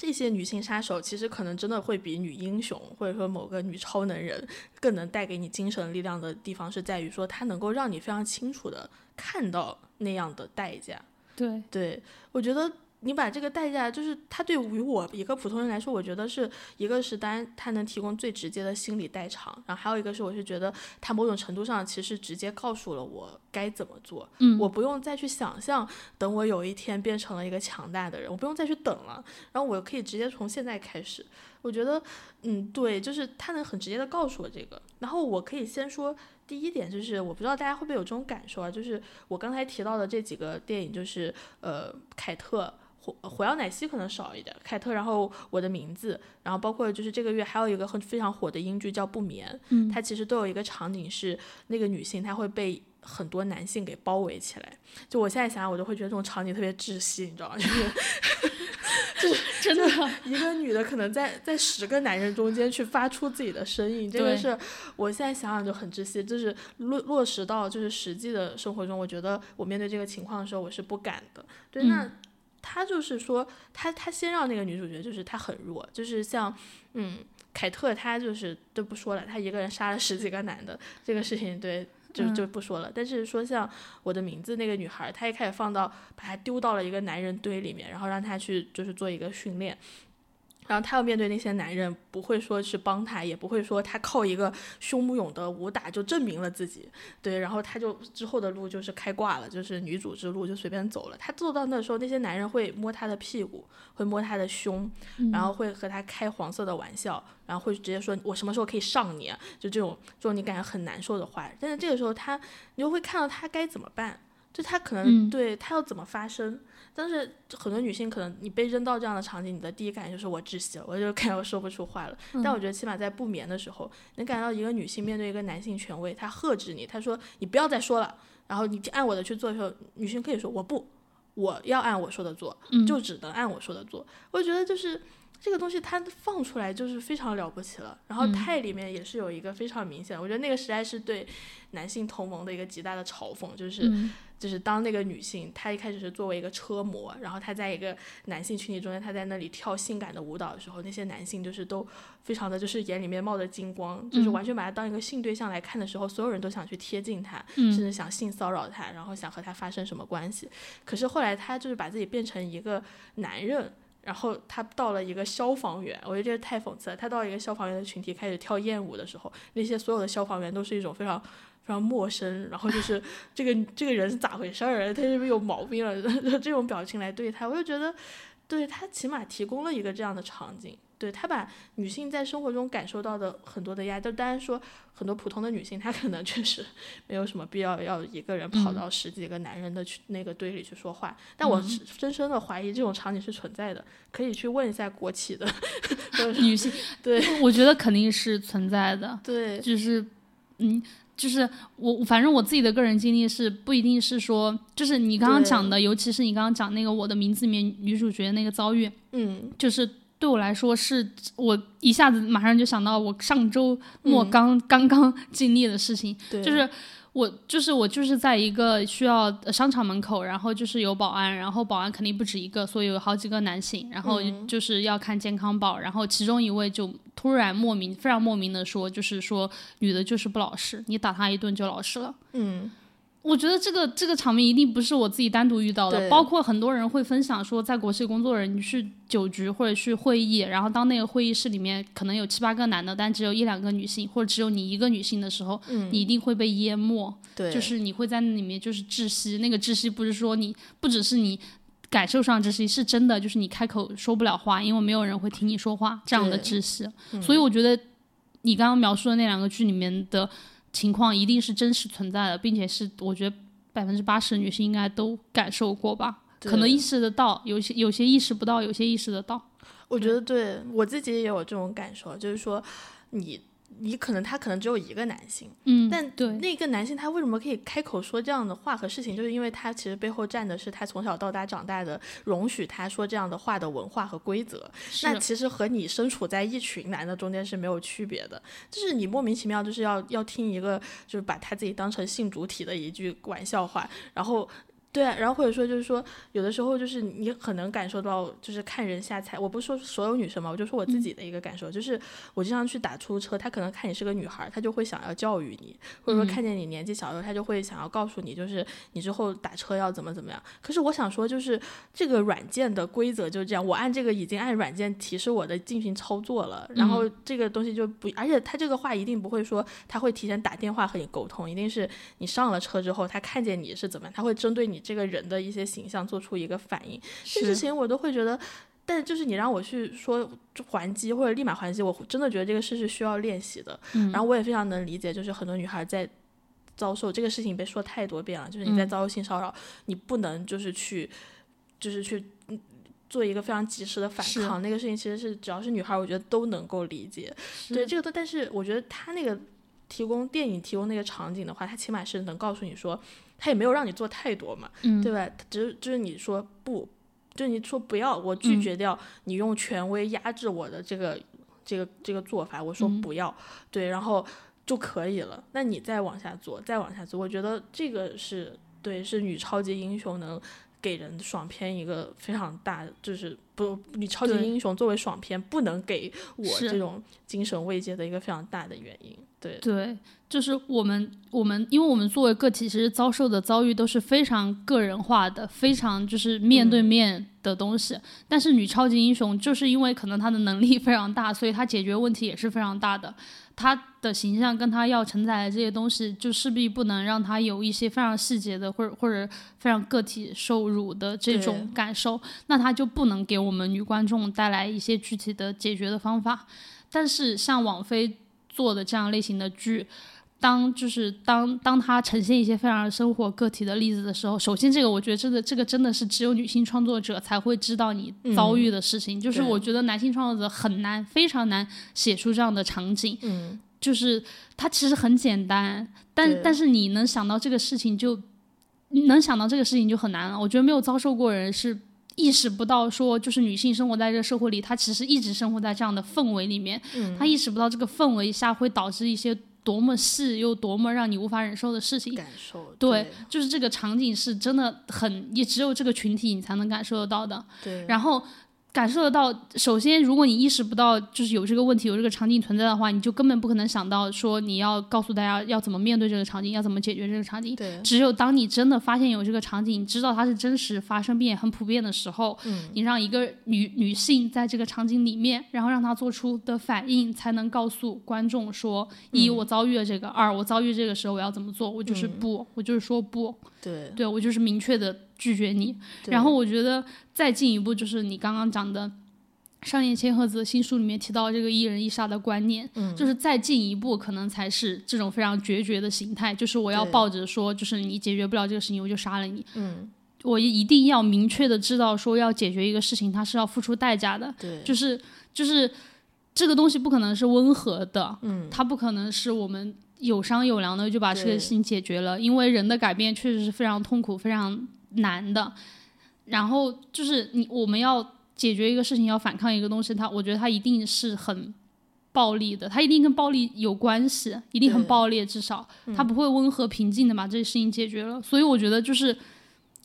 S2: 这些女性杀手其实可能真的会比女英雄或者说某个女超能人更能带给你精神力量的地方是在于说，它能够让你非常清楚的看到那样的代价。
S1: 对，
S2: 对我觉得。你把这个代价，就是他对于我一个普通人来说，我觉得是一个是当然他能提供最直接的心理代偿，然后还有一个是我是觉得他某种程度上其实直接告诉了我该怎么做，
S1: 嗯，
S2: 我不用再去想象，等我有一天变成了一个强大的人，我不用再去等了，然后我可以直接从现在开始，我觉得，嗯，对，就是他能很直接的告诉我这个，然后我可以先说第一点，就是我不知道大家会不会有这种感受啊，就是我刚才提到的这几个电影，就是呃，凯特。火火药奶昔可能少一点，凯特，然后我的名字，然后包括就是这个月还有一个很非常火的英剧叫不眠，
S1: 嗯，
S2: 它其实都有一个场景是那个女性她会被很多男性给包围起来，就我现在想想我都会觉得这种场景特别窒息，你知道吗？就是 就是
S1: 真的
S2: 一个女的可能在在十个男人中间去发出自己的声音，这个是我现在想想就很窒息，就是落落实到就是实际的生活中，我觉得我面对这个情况的时候我是不敢的，对那。他就是说，他他先让那个女主角，就是她很弱，就是像，嗯，凯特，她就是都不说了，她一个人杀了十几个男的，这个事情对，就就不说了。但是说像我的名字那个女孩，她一开始放到把她丢到了一个男人堆里面，然后让她去就是做一个训练。然后他要面对那些男人，不会说去帮他，也不会说他靠一个胸勇的武打就证明了自己，对，然后他就之后的路就是开挂了，就是女主之路就随便走了。他做到那时候，那些男人会摸他的屁股，会摸他的胸，然后会和他开黄色的玩笑，然后会直接说我什么时候可以上你，就这种这种你感觉很难受的话。但是这个时候他，你就会看到他该怎么办，就他可能对他要怎么发声。但是很多女性可能你被扔到这样的场景，你的第一感觉就是我窒息了，我就感觉我说不出话了。但我觉得起码在不眠的时候，能感到一个女性面对一个男性权威，他呵斥你，他说你不要再说了，然后你按我的去做的时候，女性可以说我不，我要按我说的做，就只能按我说的做。我觉得就是这个东西它放出来就是非常了不起了。然后泰里面也是有一个非常明显，我觉得那个实在是对男性同盟的一个极大的嘲讽，就是。就是当那个女性，她一开始是作为一个车模，然后她在一个男性群体中间，她在那里跳性感的舞蹈的时候，那些男性就是都非常的就是眼里面冒着金光，就是完全把她当一个性对象来看的时候，所有人都想去贴近她，甚至想性骚扰她，然后想和她发生什么关系。可是后来她就是把自己变成一个男人，然后他到了一个消防员，我觉得这太讽刺了。他到一个消防员的群体开始跳艳舞的时候，那些所有的消防员都是一种非常。非常陌生，然后就是 这个这个人是咋回事儿？他是不是有毛病了？这种表情来对他，我就觉得，对他起码提供了一个这样的场景，对他把女性在生活中感受到的很多的压，就当然说很多普通的女性，她可能确实 没有什么必要要一个人跑到十几个男人的去那个堆里去说话。但我深深的怀疑这种场景是存在的，可以去问一下国企的
S1: 女性。
S2: 对，
S1: 我觉得肯定是存在的。
S2: 对，
S1: 就是嗯。就是我，反正我自己的个人经历是不一定是说，就是你刚刚讲的，尤其是你刚刚讲那个我的名字里面女主角那个遭遇，
S2: 嗯，
S1: 就是对我来说是我一下子马上就想到我上周末刚刚刚 经历的事情，就是。我就是我就是在一个需要商场门口，然后就是有保安，然后保安肯定不止一个，所以有好几个男性，然后就是要看健康宝，然后其中一位就突然莫名非常莫名的说，就是说女的就是不老实，你打她一顿就老实了。
S2: 嗯。
S1: 我觉得这个这个场面一定不是我自己单独遇到的，包括很多人会分享说，在国企工作的人，你去酒局或者去会议，然后当那个会议室里面可能有七八个男的，但只有一两个女性，或者只有你一个女性的时候，你一定会被淹没。
S2: 对，
S1: 就是你会在那里面就是窒息，那个窒息不是说你不只是你感受上窒息，是真的，就是你开口说不了话，因为没有人会听你说话这样的窒息。所以我觉得你刚刚描述的那两个剧里面的。情况一定是真实存在的，并且是我觉得百分之八十的女性应该都感受过吧，可能意识得到，有些有些意识不到，有些意识得到。
S2: 我觉得对我自己也有这种感受，就是说你。你可能他可能只有一个男性，
S1: 嗯，
S2: 但
S1: 对
S2: 那个男性他为什么可以开口说这样的话和事情，就是因为他其实背后站的是他从小到大长大的容许他说这样的话的文化和规则。那其实和你身处在一群男的中间是没有区别的，就是你莫名其妙就是要要听一个就是把他自己当成性主体的一句玩笑话，然后。对啊，然后或者说就是说，有的时候就是你很能感受到，就是看人下菜。我不是说所有女生嘛，我就说我自己的一个感受，就是我经常去打出租车，他可能看你是个女孩，他就会想要教育你，或者说看见你年纪小的时候，他就会想要告诉你，就是你之后打车要怎么怎么样。可是我想说，就是这个软件的规则就是这样，我按这个已经按软件提示我的进行操作了，然后这个东西就不，而且他这个话一定不会说他会提前打电话和你沟通，一定是你上了车之后，他看见你是怎么样，他会针对你。这个人的一些形象做出一个反应，这事情我都会觉得，但就是你让我去说还击或者立马还击，我真的觉得这个事是需要练习的。然后我也非常能理解，就是很多女孩在遭受这个事情被说太多遍了，就是你在遭受性骚扰，你不能就是去，就是去做一个非常及时的反抗。那个事情其实是只要是女孩，我觉得都能够理解。对这个都，但是我觉得他那个提供电影提供那个场景的话，他起码是能告诉你说。他也没有让你做太多嘛，对吧？只是就是你说不，就是你说不要，我拒绝掉你用权威压制我的这个这个这个做法，我说不要，对，然后就可以了。那你再往下做，再往下做，我觉得这个是对，是女超级英雄能给人爽片一个非常大，就是不女超级英雄作为爽片不能给我这种精神慰藉的一个非常大的原因。对
S1: 对，就是我们我们，因为我们作为个体，其实遭受的遭遇都是非常个人化的，非常就是面对面的东西。但是女超级英雄就是因为可能她的能力非常大，所以她解决问题也是非常大的。她的形象跟她要承载的这些东西，就势必不能让她有一些非常细节的，或者或者非常个体受辱的这种感受。那她就不能给我们女观众带来一些具体的解决的方法。但是像网飞。做的这样类型的剧，当就是当当他呈现一些非常生活个体的例子的时候，首先这个我觉得真的这个真的是只有女性创作者才会知道你遭遇的事情，就是我觉得男性创作者很难非常难写出这样的场景，
S2: 嗯，
S1: 就是它其实很简单，但但是你能想到这个事情就能想到这个事情就很难了。我觉得没有遭受过人是。意识不到说，就是女性生活在这个社会里，她其实一直生活在这样的氛围里面。
S2: 嗯，
S1: 她意识不到这个氛围下会导致一些多么细又多么让你无法忍受的事情。
S2: 感受
S1: 对，就是这个场景是真的很，也只有这个群体你才能感受得到的。
S2: 对，
S1: 然后。感受得到，首先，如果你意识不到就是有这个问题、有这个场景存在的话，你就根本不可能想到说你要告诉大家要怎么面对这个场景，要怎么解决这个场景。
S2: 对，
S1: 只有当你真的发现有这个场景，你知道它是真实发生并且很普遍的时候，
S2: 嗯，
S1: 你让一个女女性在这个场景里面，然后让她做出的反应，才能告诉观众说：一，我遭遇了这个；二，我遭遇这个时候我要怎么做？我就是不，我就是说不。
S2: 对，
S1: 对我就是明确的拒绝你。然后我觉得再进一步就是你刚刚讲的。上野千鹤子新书里面提到这个一人一杀的观念，
S2: 嗯，
S1: 就是再进一步可能才是这种非常决绝的形态，就是我要抱着说，就是你解决不了这个事情，我就杀了你，
S2: 嗯，
S1: 我一定要明确的知道说要解决一个事情，它是要付出代价的，
S2: 对，
S1: 就是就是这个东西不可能是温和的，
S2: 嗯，
S1: 它不可能是我们有商有量的就把这个事情解决了，因为人的改变确实是非常痛苦、非常难的，然后就是你我们要。解决一个事情要反抗一个东西，它我觉得它一定是很暴力的，它一定跟暴力有关系，一定很暴烈，至少它不会温和平静的把这个事情解决了。所以我觉得就是，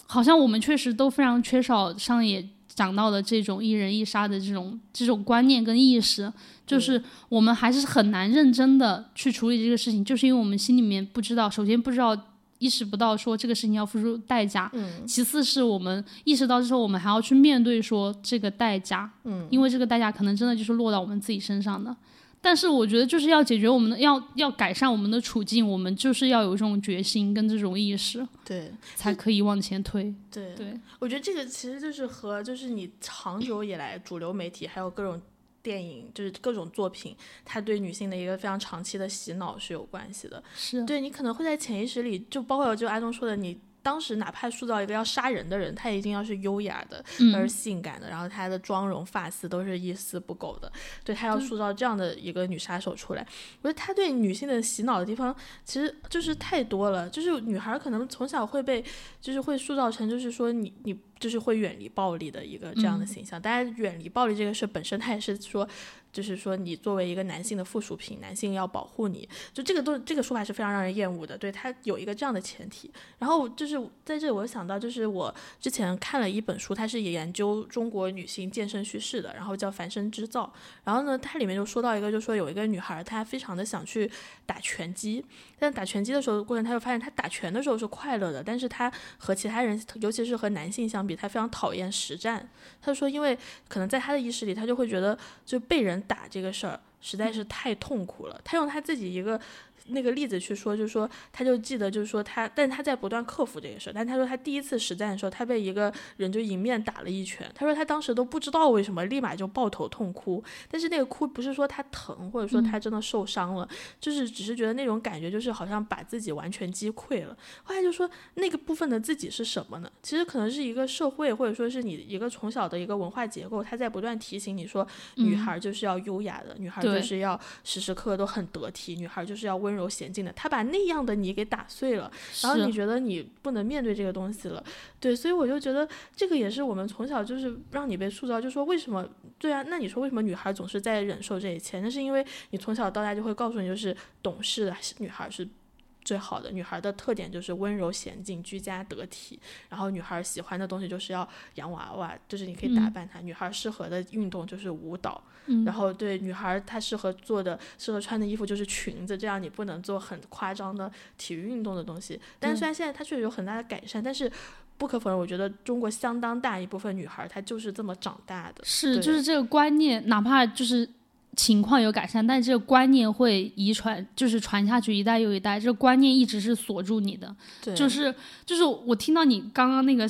S1: 好像我们确实都非常缺少上野讲到的这种一人一杀的这种这种观念跟意识，就是我们还是很难认真的去处理这个事情，就是因为我们心里面不知道，首先不知道。意识不到说这个事情要付出代价，
S2: 嗯，
S1: 其次是我们意识到之后，我们还要去面对说这个代价，
S2: 嗯，
S1: 因为这个代价可能真的就是落到我们自己身上的。但是我觉得就是要解决我们的，要要改善我们的处境，我们就是要有这种决心跟这种意识，
S2: 对，
S1: 才可以往前推。
S2: 对
S1: 对，
S2: 我觉得这个其实就是和就是你长久以来主流媒体还有各种。电影就是各种作品，它对女性的一个非常长期的洗脑是有关系的。
S1: 是
S2: 对你可能会在潜意识里，就包括就阿东说的你。当时哪怕塑造一个要杀人的人，他一定要是优雅的，而性感的，然后他的妆容、发丝都是一丝不苟的。对他要塑造这样的一个女杀手出来，我觉得他对女性的洗脑的地方其实就是太多了。就是女孩可能从小会被，就是会塑造成，就是说你你就是会远离暴力的一个这样的形象。当然，远离暴力这个事本身，它也是说。就是说，你作为一个男性的附属品，男性要保护你，就这个都这个说法是非常让人厌恶的。对他有一个这样的前提，然后就是在这里，我想到就是我之前看了一本书，它是研究中国女性健身叙事的，然后叫《繁生织造》。然后呢，它里面就说到一个，就说有一个女孩，她非常的想去打拳击，但打拳击的时候过程，她就发现她打拳的时候是快乐的，但是她和其他人，尤其是和男性相比，他非常讨厌实战。他说，因为可能在他的意识里，他就会觉得就被人。打这个事儿实在是太痛苦了。他用他自己一个。那个例子去说，就是说，他就记得，就是说他，但他在不断克服这个事儿。但他说他第一次实战的时候，他被一个人就迎面打了一拳。他说他当时都不知道为什么，立马就抱头痛哭。但是那个哭不是说他疼，或者说他真的受伤了，就是只是觉得那种感觉就是好像把自己完全击溃了。后来就说那个部分的自己是什么呢？其实可能是一个社会，或者说是你一个从小的一个文化结构，他在不断提醒你说，女孩就是要优雅的，女孩就是要时时刻刻都很得体，女孩就是要温。温柔娴静的，他把那样的你给打碎了，然后你觉得你不能面对这个东西了，对，所以我就觉得这个也是我们从小就是让你被塑造，就说为什么？对啊，那你说为什么女孩总是在忍受这一切？那是因为你从小到大就会告诉你，就是懂事的女孩是。最好的女孩的特点就是温柔娴静、居家得体。然后女孩喜欢的东西就是要洋娃娃，就是你可以打扮她。女孩适合的运动就是舞蹈。然后对女孩她适合做的、适合穿的衣服就是裙子，这样你不能做很夸张的体育运动的东西。但是虽然现在它确实有很大的改善，但是不可否认，我觉得中国相当大一部分女孩她就是这么长大的。
S1: 是，就是这个观念，哪怕就是。情况有改善，但是这个观念会遗传，就是传下去一代又一代，这个观念一直是锁住你的。
S2: 对，
S1: 就是就是我听到你刚刚那个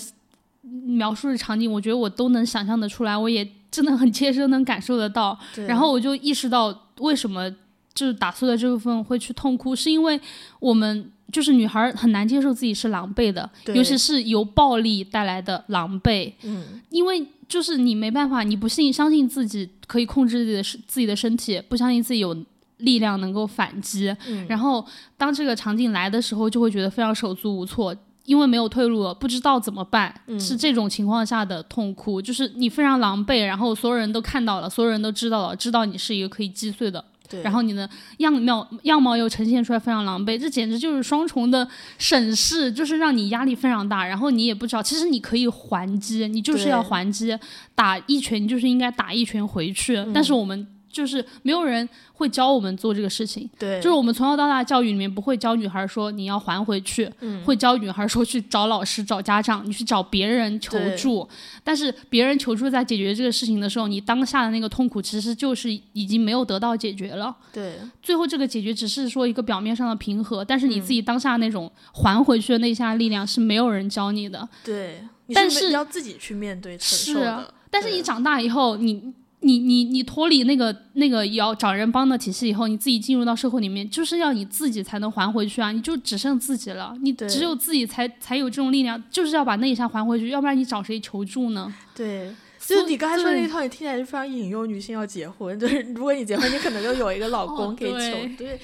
S1: 描述的场景，我觉得我都能想象得出来，我也真的很切身能感受得到。然后我就意识到，为什么就是打碎了这部分会去痛哭，是因为我们。就是女孩很难接受自己是狼狈的，尤其是由暴力带来的狼狈。
S2: 嗯，
S1: 因为就是你没办法，你不信相信自己可以控制自己的身自己的身体，不相信自己有力量能够反击。
S2: 嗯，
S1: 然后当这个场景来的时候，就会觉得非常手足无措，因为没有退路了，不知道怎么办。是这种情况下的痛哭，就是你非常狼狈，然后所有人都看到了，所有人都知道了，知道你是一个可以击碎的。然后你的样貌样貌又呈现出来非常狼狈，这简直就是双重的审视，就是让你压力非常大。然后你也不知道，其实你可以还击，你就是要还击，打一拳你就是应该打一拳回去。但是我们就是没有人。会教我们做这个事情，
S2: 对，
S1: 就是我们从小到大教育里面不会教女孩说你要还回去，
S2: 嗯，
S1: 会教女孩说去找老师、找家长，你去找别人求助。但是别人求助在解决这个事情的时候，你当下的那个痛苦其实就是已经没有得到解决了。
S2: 对，
S1: 最后这个解决只是说一个表面上的平和，但是你自己当下那种还回去的那下力量是没有人教你的。
S2: 对，
S1: 但是
S2: 要自己去面对承受的。
S1: 但是你长大以后，你。你你你脱离那个那个要找人帮的体系以后，你自己进入到社会里面，就是要你自己才能还回去啊！你就只剩自己了，你只有自己才才有这种力量，就是要把那一下还回去，要不然你找谁求助呢？
S2: 对，就是你刚才说那一套，你听起来就非常引诱女性要结婚，就是如果你结婚，你可能就有一个老公可以求，对。对，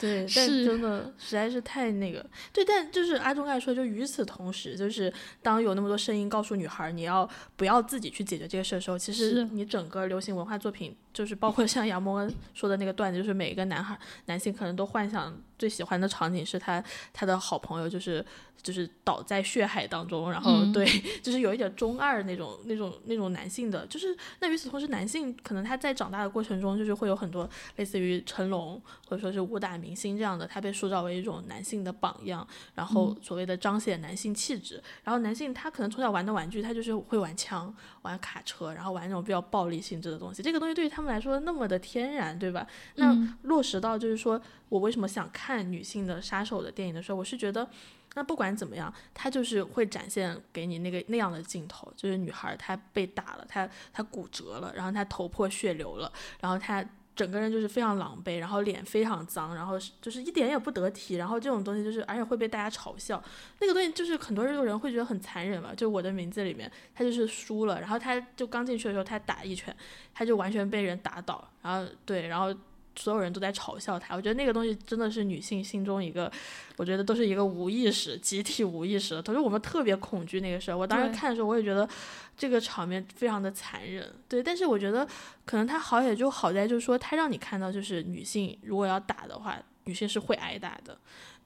S2: 但真的实在是太那个。对，但就是阿忠刚才说，就与此同时，就是当有那么多声音告诉女孩你要不要自己去解决这个事的时候，其实你整个流行文化作品，就是包括像杨蒙恩说的那个段子，就是每一个男孩男性可能都幻想最喜欢的场景是他他的好朋友就是。就是倒在血海当中，然后对，就是有一点中二那种、那种、那种男性的，就是那与此同时，男性可能他在长大的过程中，就是会有很多类似于成龙或者说是武打明星这样的，他被塑造为一种男性的榜样，然后所谓的彰显男性气质。然后男性他可能从小玩的玩具，他就是会玩枪、玩卡车，然后玩那种比较暴力性质的东西。这个东西对于他们来说那么的天然，对吧？那落实到就是说我为什么想看女性的杀手的电影的时候，我是觉得。那不管怎么样，他就是会展现给你那个那样的镜头，就是女孩她被打了，她她骨折了，然后她头破血流了，然后她整个人就是非常狼狈，然后脸非常脏，然后就是一点也不得体，然后这种东西就是而且会被大家嘲笑，那个东西就是很多人人会觉得很残忍嘛，就我的名字里面他就是输了，然后他就刚进去的时候他打一拳，他就完全被人打倒，然后对，然后。所有人都在嘲笑他。我觉得那个东西真的是女性心中一个，我觉得都是一个无意识、集体无意识的。他说我们特别恐惧那个事儿。我当时看的时候，我也觉得这个场面非常的残忍。对，但是我觉得可能他好也就好在就是说，他让你看到就是女性如果要打的话，女性是会挨打的。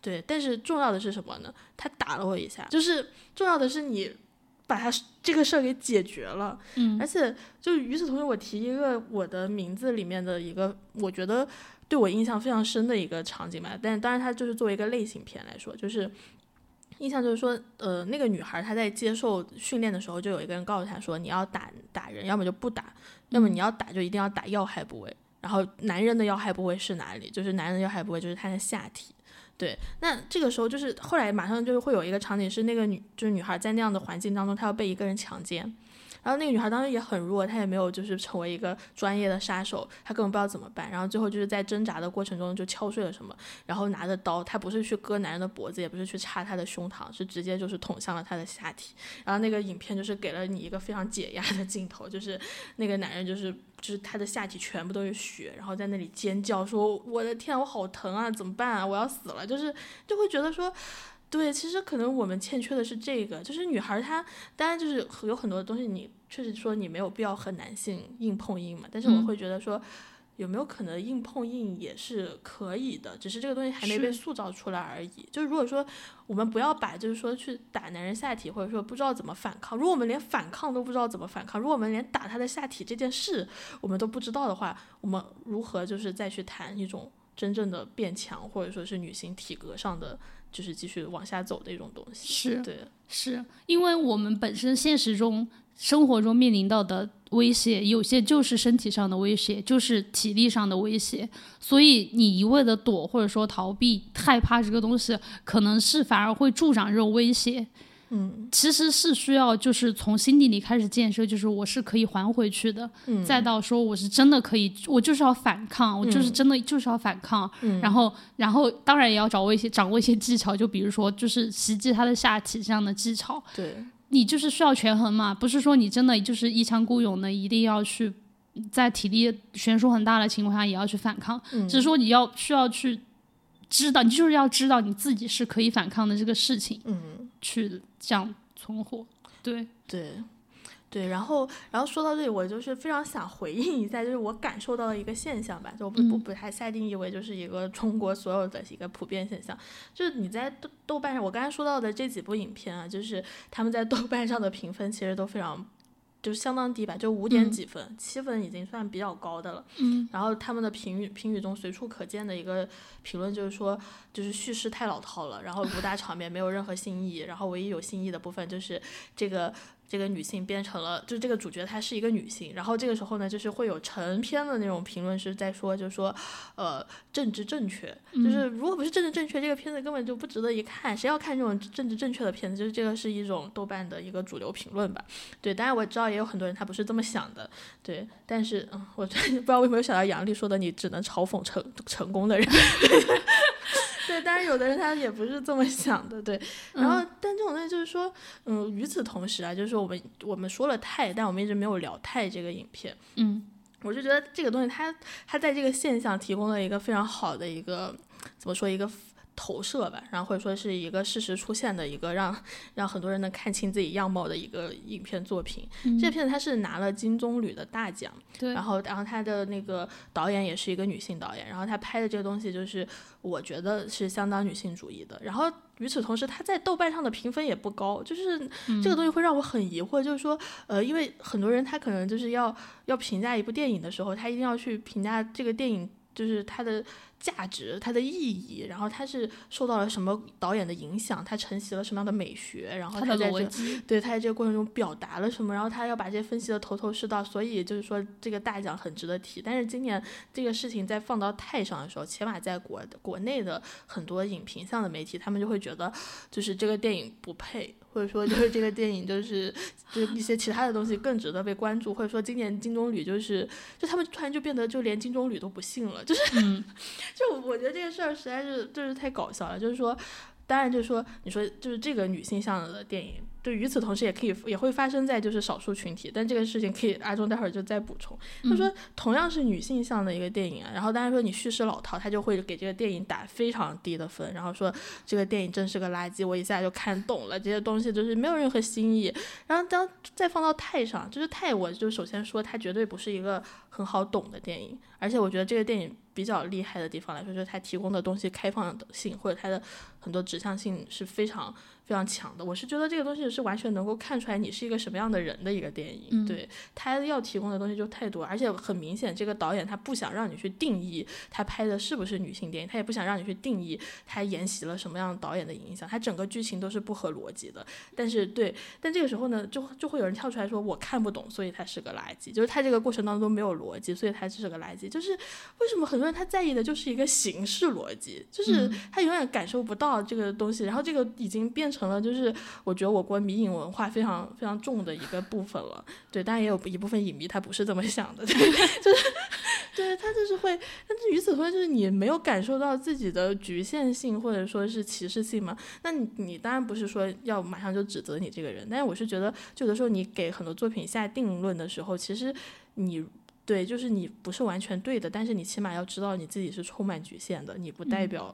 S2: 对，但是重要的是什么呢？他打了我一下，就是重要的是你。把他这个事儿给解决了，
S1: 嗯，
S2: 而且就与此同时，我提一个我的名字里面的一个，我觉得对我印象非常深的一个场景吧。但当然，它就是作为一个类型片来说，就是印象就是说，呃，那个女孩她在接受训练的时候，就有一个人告诉她说，你要打打人，要么就不打，要么你要打就一定要打要害部位。然后男人的要害部位是哪里？就是男人的要害部位就是他的下体。对，那这个时候就是后来马上就是会有一个场景，是那个女就是女孩在那样的环境当中，她要被一个人强奸，然后那个女孩当时也很弱，她也没有就是成为一个专业的杀手，她根本不知道怎么办，然后最后就是在挣扎的过程中就敲碎了什么，然后拿着刀，她不是去割男人的脖子，也不是去插他的胸膛，是直接就是捅向了他的下体，然后那个影片就是给了你一个非常解压的镜头，就是那个男人就是。就是他的下体全部都是血，然后在那里尖叫说：“我的天，我好疼啊，怎么办啊？我要死了！”就是就会觉得说，对，其实可能我们欠缺的是这个，就是女孩她当然就是有很多东西，你确实说你没有必要和男性硬碰硬嘛，但是我会觉得说。有没有可能硬碰硬也是可以的，只是这个东西还没被塑造出来而已。就是如果说我们不要把就是说去打男人下体，或者说不知道怎么反抗，如果我们连反抗都不知道怎么反抗，如果我们连打他的下体这件事我们都不知道的话，我们如何就是再去谈一种真正的变强，或者说是女性体格上的就是继续往下走的一种东西？
S1: 是
S2: 对，
S1: 是因为我们本身现实中。生活中面临到的威胁，有些就是身体上的威胁，就是体力上的威胁。所以你一味的躲或者说逃避、害怕这个东西，可能是反而会助长这种威胁。
S2: 嗯，
S1: 其实是需要就是从心底里开始建设，就是我是可以还回去的。
S2: 嗯，
S1: 再到说我是真的可以，我就是要反抗，我就是真的就是要反抗。
S2: 嗯，
S1: 然后然后当然也要掌握一些掌握一些技巧，就比如说就是袭击他的下体这样的技巧。
S2: 对。
S1: 你就是需要权衡嘛，不是说你真的就是一腔孤勇的，一定要去在体力悬殊很大的情况下也要去反抗，只是说你要需要去知道，你就是要知道你自己是可以反抗的这个事情，
S2: 嗯，
S1: 去这样存活，对
S2: 对。对，然后，然后说到这里，我就是非常想回应一下，就是我感受到的一个现象吧，就不不不太下定义为就是一个中国所有的一个普遍现象，就是你在豆豆瓣上，我刚才说到的这几部影片啊，就是他们在豆瓣上的评分其实都非常。就是相当低吧，就五点几分，七分已经算比较高的了。
S1: 嗯，
S2: 然后他们的评语评语中随处可见的一个评论就是说，就是叙事太老套了，然后武打场面没有任何新意，然后唯一有新意的部分就是这个这个女性变成了，就是这个主角她是一个女性。然后这个时候呢，就是会有成篇的那种评论是在说，就是说，呃，政治正确，就是如果不是政治正确，这个片子根本就不值得一看。谁要看这种政治正确的片子？就是这个是一种豆瓣的一个主流评论吧。对，当然我知道。也有很多人他不是这么想的，对，但是嗯，我 不知道为什么想到杨笠说的，你只能嘲讽成成功的人，对，但是有的人他也不是这么想的，对，然后但这种东西就是说，嗯，与此同时啊，就是说我们我们说了泰，但我们一直没有聊泰这个影片，
S1: 嗯，
S2: 我就觉得这个东西它它在这个现象提供了一个非常好的一个怎么说一个。投射吧，然后或者说是一个事实出现的一个让让很多人能看清自己样貌的一个影片作品。这片子它是拿了金棕榈的大奖，
S1: 对。
S2: 然后然后他的那个导演也是一个女性导演，然后他拍的这个东西就是我觉得是相当女性主义的。然后与此同时，他在豆瓣上的评分也不高，就是这个东西会让我很疑惑，就是说呃，因为很多人他可能就是要要评价一部电影的时候，他一定要去评价这个电影就是它的。价值它的意义，然后它是受到了什么导演的影响，它承袭了什么样的美学，然后它在这对他在这个过程中表达了什么，然后他要把这些分析的头头是道，所以就是说这个大奖很值得提。但是今年这个事情在放到泰上的时候，起码在国国内的很多影评上的媒体，他们就会觉得就是这个电影不配。或者说，就是这个电影，就是就是一些其他的东西更值得被关注。或者说，今年金棕榈就是，就他们突然就变得就连金棕榈都不信了。就是，就我觉得这个事儿实在是就是太搞笑了。就是说，当然就是说，你说就是这个女性向的电影。对，与此同时也可以也会发生在就是少数群体，但这个事情可以阿忠待会儿就再补充。他说同样是女性向的一个电影啊，然后当然说你叙事老套，他就会给这个电影打非常低的分，然后说这个电影真是个垃圾，我一下就看懂了这些东西就是没有任何新意。然后当再放到泰上，就是泰，我就首先说它绝对不是一个很好懂的电影，而且我觉得这个电影比较厉害的地方来说，就是它提供的东西开放性或者它的很多指向性是非常。非常强的，我是觉得这个东西是完全能够看出来你是一个什么样的人的一个电影。对他要提供的东西就太多，而且很明显，这个导演他不想让你去定义他拍的是不是女性电影，他也不想让你去定义他沿袭了什么样导演的影响，他整个剧情都是不合逻辑的。但是对，但这个时候呢，就就会有人跳出来说我看不懂，所以他是个垃圾，就是他这个过程当中都没有逻辑，所以他是个垃圾。就是为什么很多人他在意的就是一个形式逻辑，就是他永远感受不到这个东西，然后这个已经变。成了就是我觉得我国迷影文化非常非常重的一个部分了，对，当然也有一部分影迷他不是这么想的，对，就是，对他就是会，但是与此同时就是你没有感受到自己的局限性或者说是歧视性嘛？那你你当然不是说要马上就指责你这个人，但是我是觉得有的时候你给很多作品下定论的时候，其实你对就是你不是完全对的，但是你起码要知道你自己是充满局限的，你不代表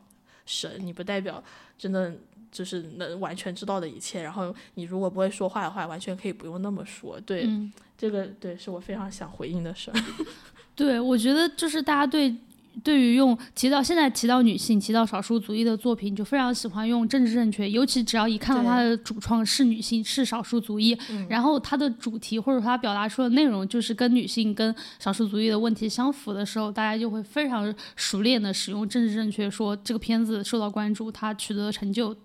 S2: 神，你不代表真的。就是能完全知道的一切，然后你如果不会说话的话，完全可以不用那么说。对，这个对是我非常想回应的事儿。
S1: 对，我觉得就是大家对对于用提到现在提到女性、提到少数族裔的作品，就非常喜欢用政治正确，尤其只要一看到它的主创是女性、是少数族裔，然后它的主题或者它表达出的内容就是跟女性、跟少数族裔的问题相符的时候，大家就会非常熟练的使用政治正确，说这个片子受到关注，它取得成就。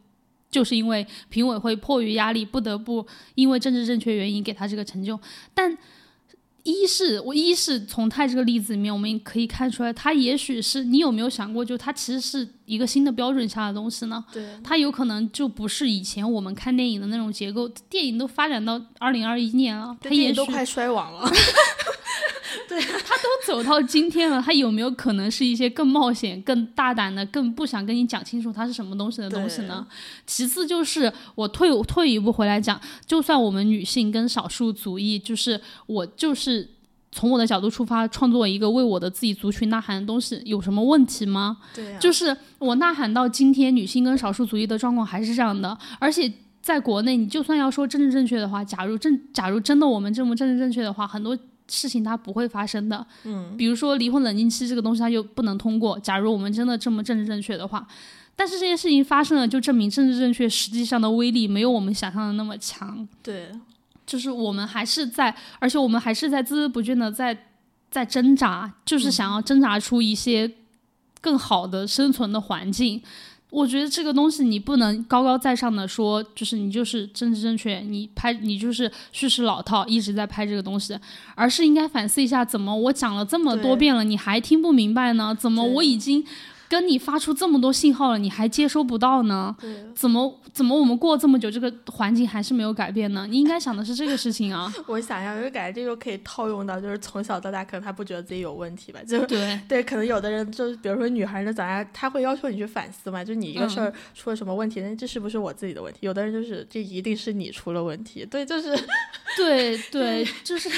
S1: 就是因为评委会迫于压力，不得不因为政治正确原因给他这个成就。但一是我一是从他这个例子里面，我们可以看出来，他也许是你有没有想过，就他其实是一个新的标准下的东西呢？
S2: 对，
S1: 他有可能就不是以前我们看电影的那种结构。电影都发展到二零二一年了，他也
S2: 都快衰亡了。
S1: 对他都走到今天了，他有没有可能是一些更冒险、更大胆的、更不想跟你讲清楚他是什么东西的东西呢？其次就是我退退一步回来讲，就算我们女性跟少数族裔，就是我就是从我的角度出发，创作一个为我的自己族群呐喊的东西，有什么问题吗？
S2: 对，
S1: 就是我呐喊到今天，女性跟少数族裔的状况还是这样的，而且在国内，你就算要说政治正确的话，假如正假如真的我们这么政治正确的话，很多。事情它不会发生的，
S2: 嗯，
S1: 比如说离婚冷静期这个东西它就不能通过。假如我们真的这么政治正确的话，但是这件事情发生了，就证明政治正确实际上的威力没有我们想象的那么强。
S2: 对，
S1: 就是我们还是在，而且我们还是在孜孜不倦的在在挣扎，就是想要挣扎出一些更好的生存的环境。我觉得这个东西你不能高高在上的说，就是你就是政治正确，你拍你就是叙事老套，一直在拍这个东西，而是应该反思一下，怎么我讲了这么多遍了，你还听不明白呢？怎么我已经。跟你发出这么多信号了，你还接收不到呢？怎么怎么我们过这么久，这个环境还是没有改变呢？你应该想的是这个事情啊。
S2: 我想想，就感觉这个可以套用到，就是从小到大，可能他不觉得自己有问题吧？就
S1: 对
S2: 对，可能有的人就比如说女孩的早上，他会要求你去反思嘛，就你一个事儿出了什么问题，那这是不是我自己的问题？有的人就是这一定是你出了问题。对，就是
S1: 对对，就是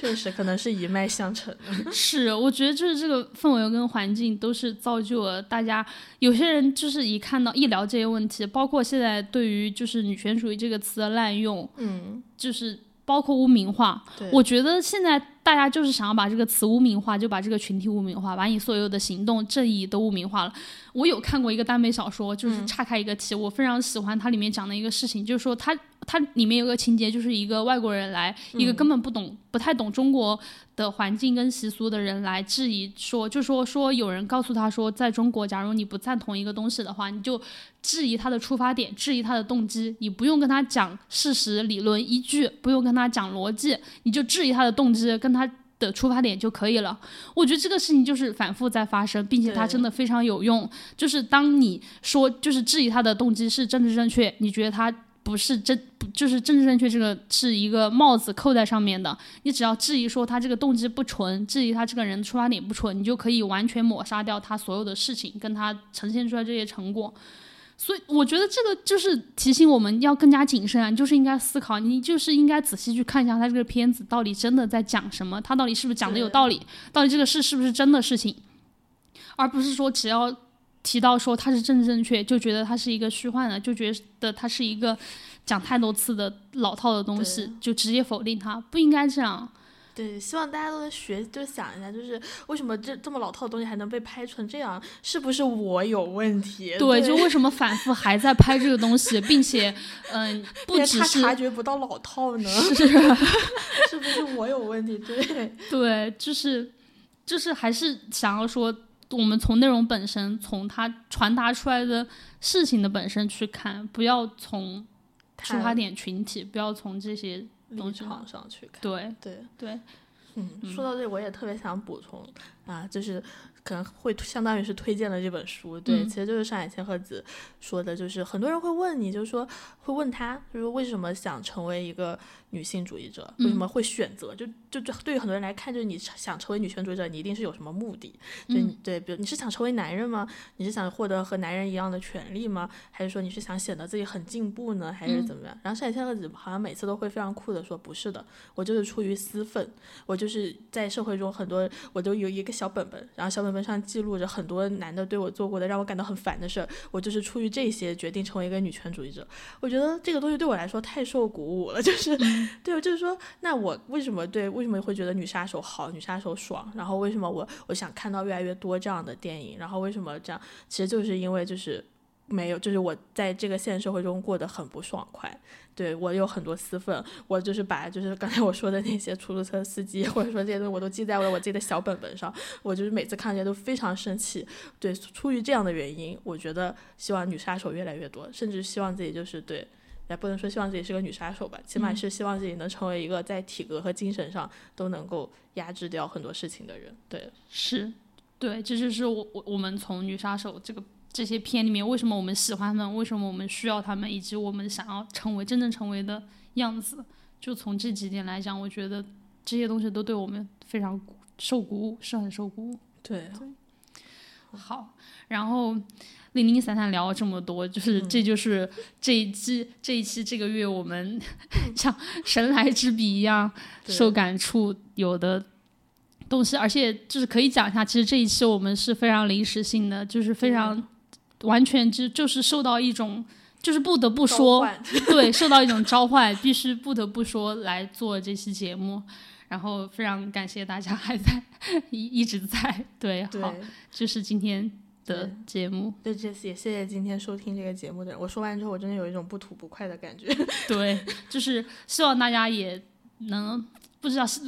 S2: 确实可能是一脉相承。
S1: 是，我觉得就是这个氛围跟环境都是造就。了大家有些人就是一看到一聊这些问题，包括现在对于就是女权主义这个词的滥用，
S2: 嗯，
S1: 就是包括污名化，我觉得现在大家就是想要把这个词污名化，就把这个群体污名化，把你所有的行动正义都污名化了。我有看过一个耽美小说，就是岔开一个题，我非常喜欢它里面讲的一个事情，就是说它它里面有个情节，就是一个外国人来，一个根本不懂、不太懂中国的环境跟习俗的人来质疑说，就说说有人告诉他说，在中国，假如你不赞同一个东西的话，你就质疑他的出发点，质疑他的动机，你不用跟他讲事实、理论依据，不用跟他讲逻辑，你就质疑他的动机，跟他。的出发点就可以了。我觉得这个事情就是反复在发生，并且它真的非常有用。就是当你说，就是质疑他的动机是政治正确，你觉得他不是真，就是政治正确这个是一个帽子扣在上面的。你只要质疑说他这个动机不纯，质疑他这个人出发点不纯，你就可以完全抹杀掉他所有的事情，跟他呈现出来这些成果。所以我觉得这个就是提醒我们要更加谨慎啊，就是应该思考，你就是应该仔细去看一下他这个片子到底真的在讲什么，他到底是不是讲的有道理，到底这个事是不是真的事情，而不是说只要提到说他是政治正确，就觉得他是一个虚幻的，就觉得他是一个讲太多次的老套的东西，就直接否定他，不应该这样。
S2: 对，希望大家都能学，就想一下，就是为什么这这么老套的东西还能被拍成这样？是不是我有问题？
S1: 对，就为什么反复还在拍这个东西，并且，嗯，不只是
S2: 察觉不到老套呢？
S1: 是，
S2: 是不是我有问题？对，
S1: 对，就是，就是还是想要说，我们从内容本身，从它传达出来的事情的本身去看，不要从出发点群体，不要从这些。
S2: 立场上去看，
S1: 对。
S2: 对。
S1: 对，
S2: 嗯，说到这，我也特别想补充啊，就是。可能会相当于是推荐了这本书，对，其实就是上海千鹤子说的，就是很多人会问你，就是说会问他，就是为什么想成为一个女性主义者，为什么会选择，就就就对于很多人来看，就是你想成为女权主义者，你一定是有什么目的，对对，比如你是想成为男人吗？你是想获得和男人一样的权利吗？还是说你是想显得自己很进步呢？还是怎么样？然后上海千鹤子好像每次都会非常酷的说，不是的，我就是出于私愤，我就是在社会中很多，我都有一个小本本，然后小本本。上记录着很多男的对我做过的让我感到很烦的事儿，我就是出于这些决定成为一个女权主义者。我觉得这个东西对我来说太受鼓舞了，就是 对，就是说，那我为什么对为什么会觉得女杀手好，女杀手爽？然后为什么我我想看到越来越多这样的电影？然后为什么这样？其实就是因为就是。没有，就是我在这个现实社会中过得很不爽快，对我有很多私愤，我就是把就是刚才我说的那些出租车司机 或者说这些东西我都记在了我自己的小本本上，我就是每次看见都非常生气，对，出于这样的原因，我觉得希望女杀手越来越多，甚至希望自己就是对，也不能说希望自己是个女杀手吧，起码是希望自己能成为一个在体格和精神上都能够压制掉很多事情的人，对，
S1: 是，对，这就是我我我们从女杀手这个。这些片里面，为什么我们喜欢他们？为什么我们需要他们？以及我们想要成为真正成为的样子？就从这几点来讲，我觉得这些东西都对我们非常受鼓舞，是很受鼓舞。
S2: 对，
S1: 好。然后零零散散聊了这么多，就是这就是这一期这一期这个月我们 像神来之笔一样受感触有的。东西，而且就是可以讲一下，其实这一期我们是非常临时性的，就是非常。完全就就是受到一种，就是不得不说，对，受到一种召唤，必须不得不说来做这期节目。然后非常感谢大家还在一一直在，对，好，就是今天的节目。
S2: 对，这次也谢谢今天收听这个节目的人。我说完之后，我真的有一种不吐不快的感觉。
S1: 对，就是希望大家也能不知道是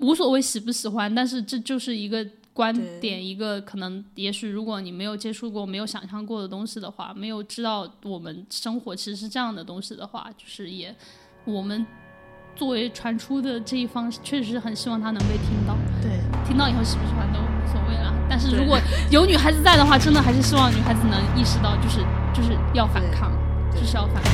S1: 无所谓喜不喜欢，但是这就是一个。观点一个可能，也许如果你没有接触过、没有想象过的东西的话，没有知道我们生活其实是这样的东西的话，就是也我们作为传出的这一方，确实是很希望他能被听到。
S2: 对，
S1: 听到以后喜不喜欢都无所谓了。但是如果 有女孩子在的话，真的还是希望女孩子能意识到，就是就是要反抗，就是要反抗。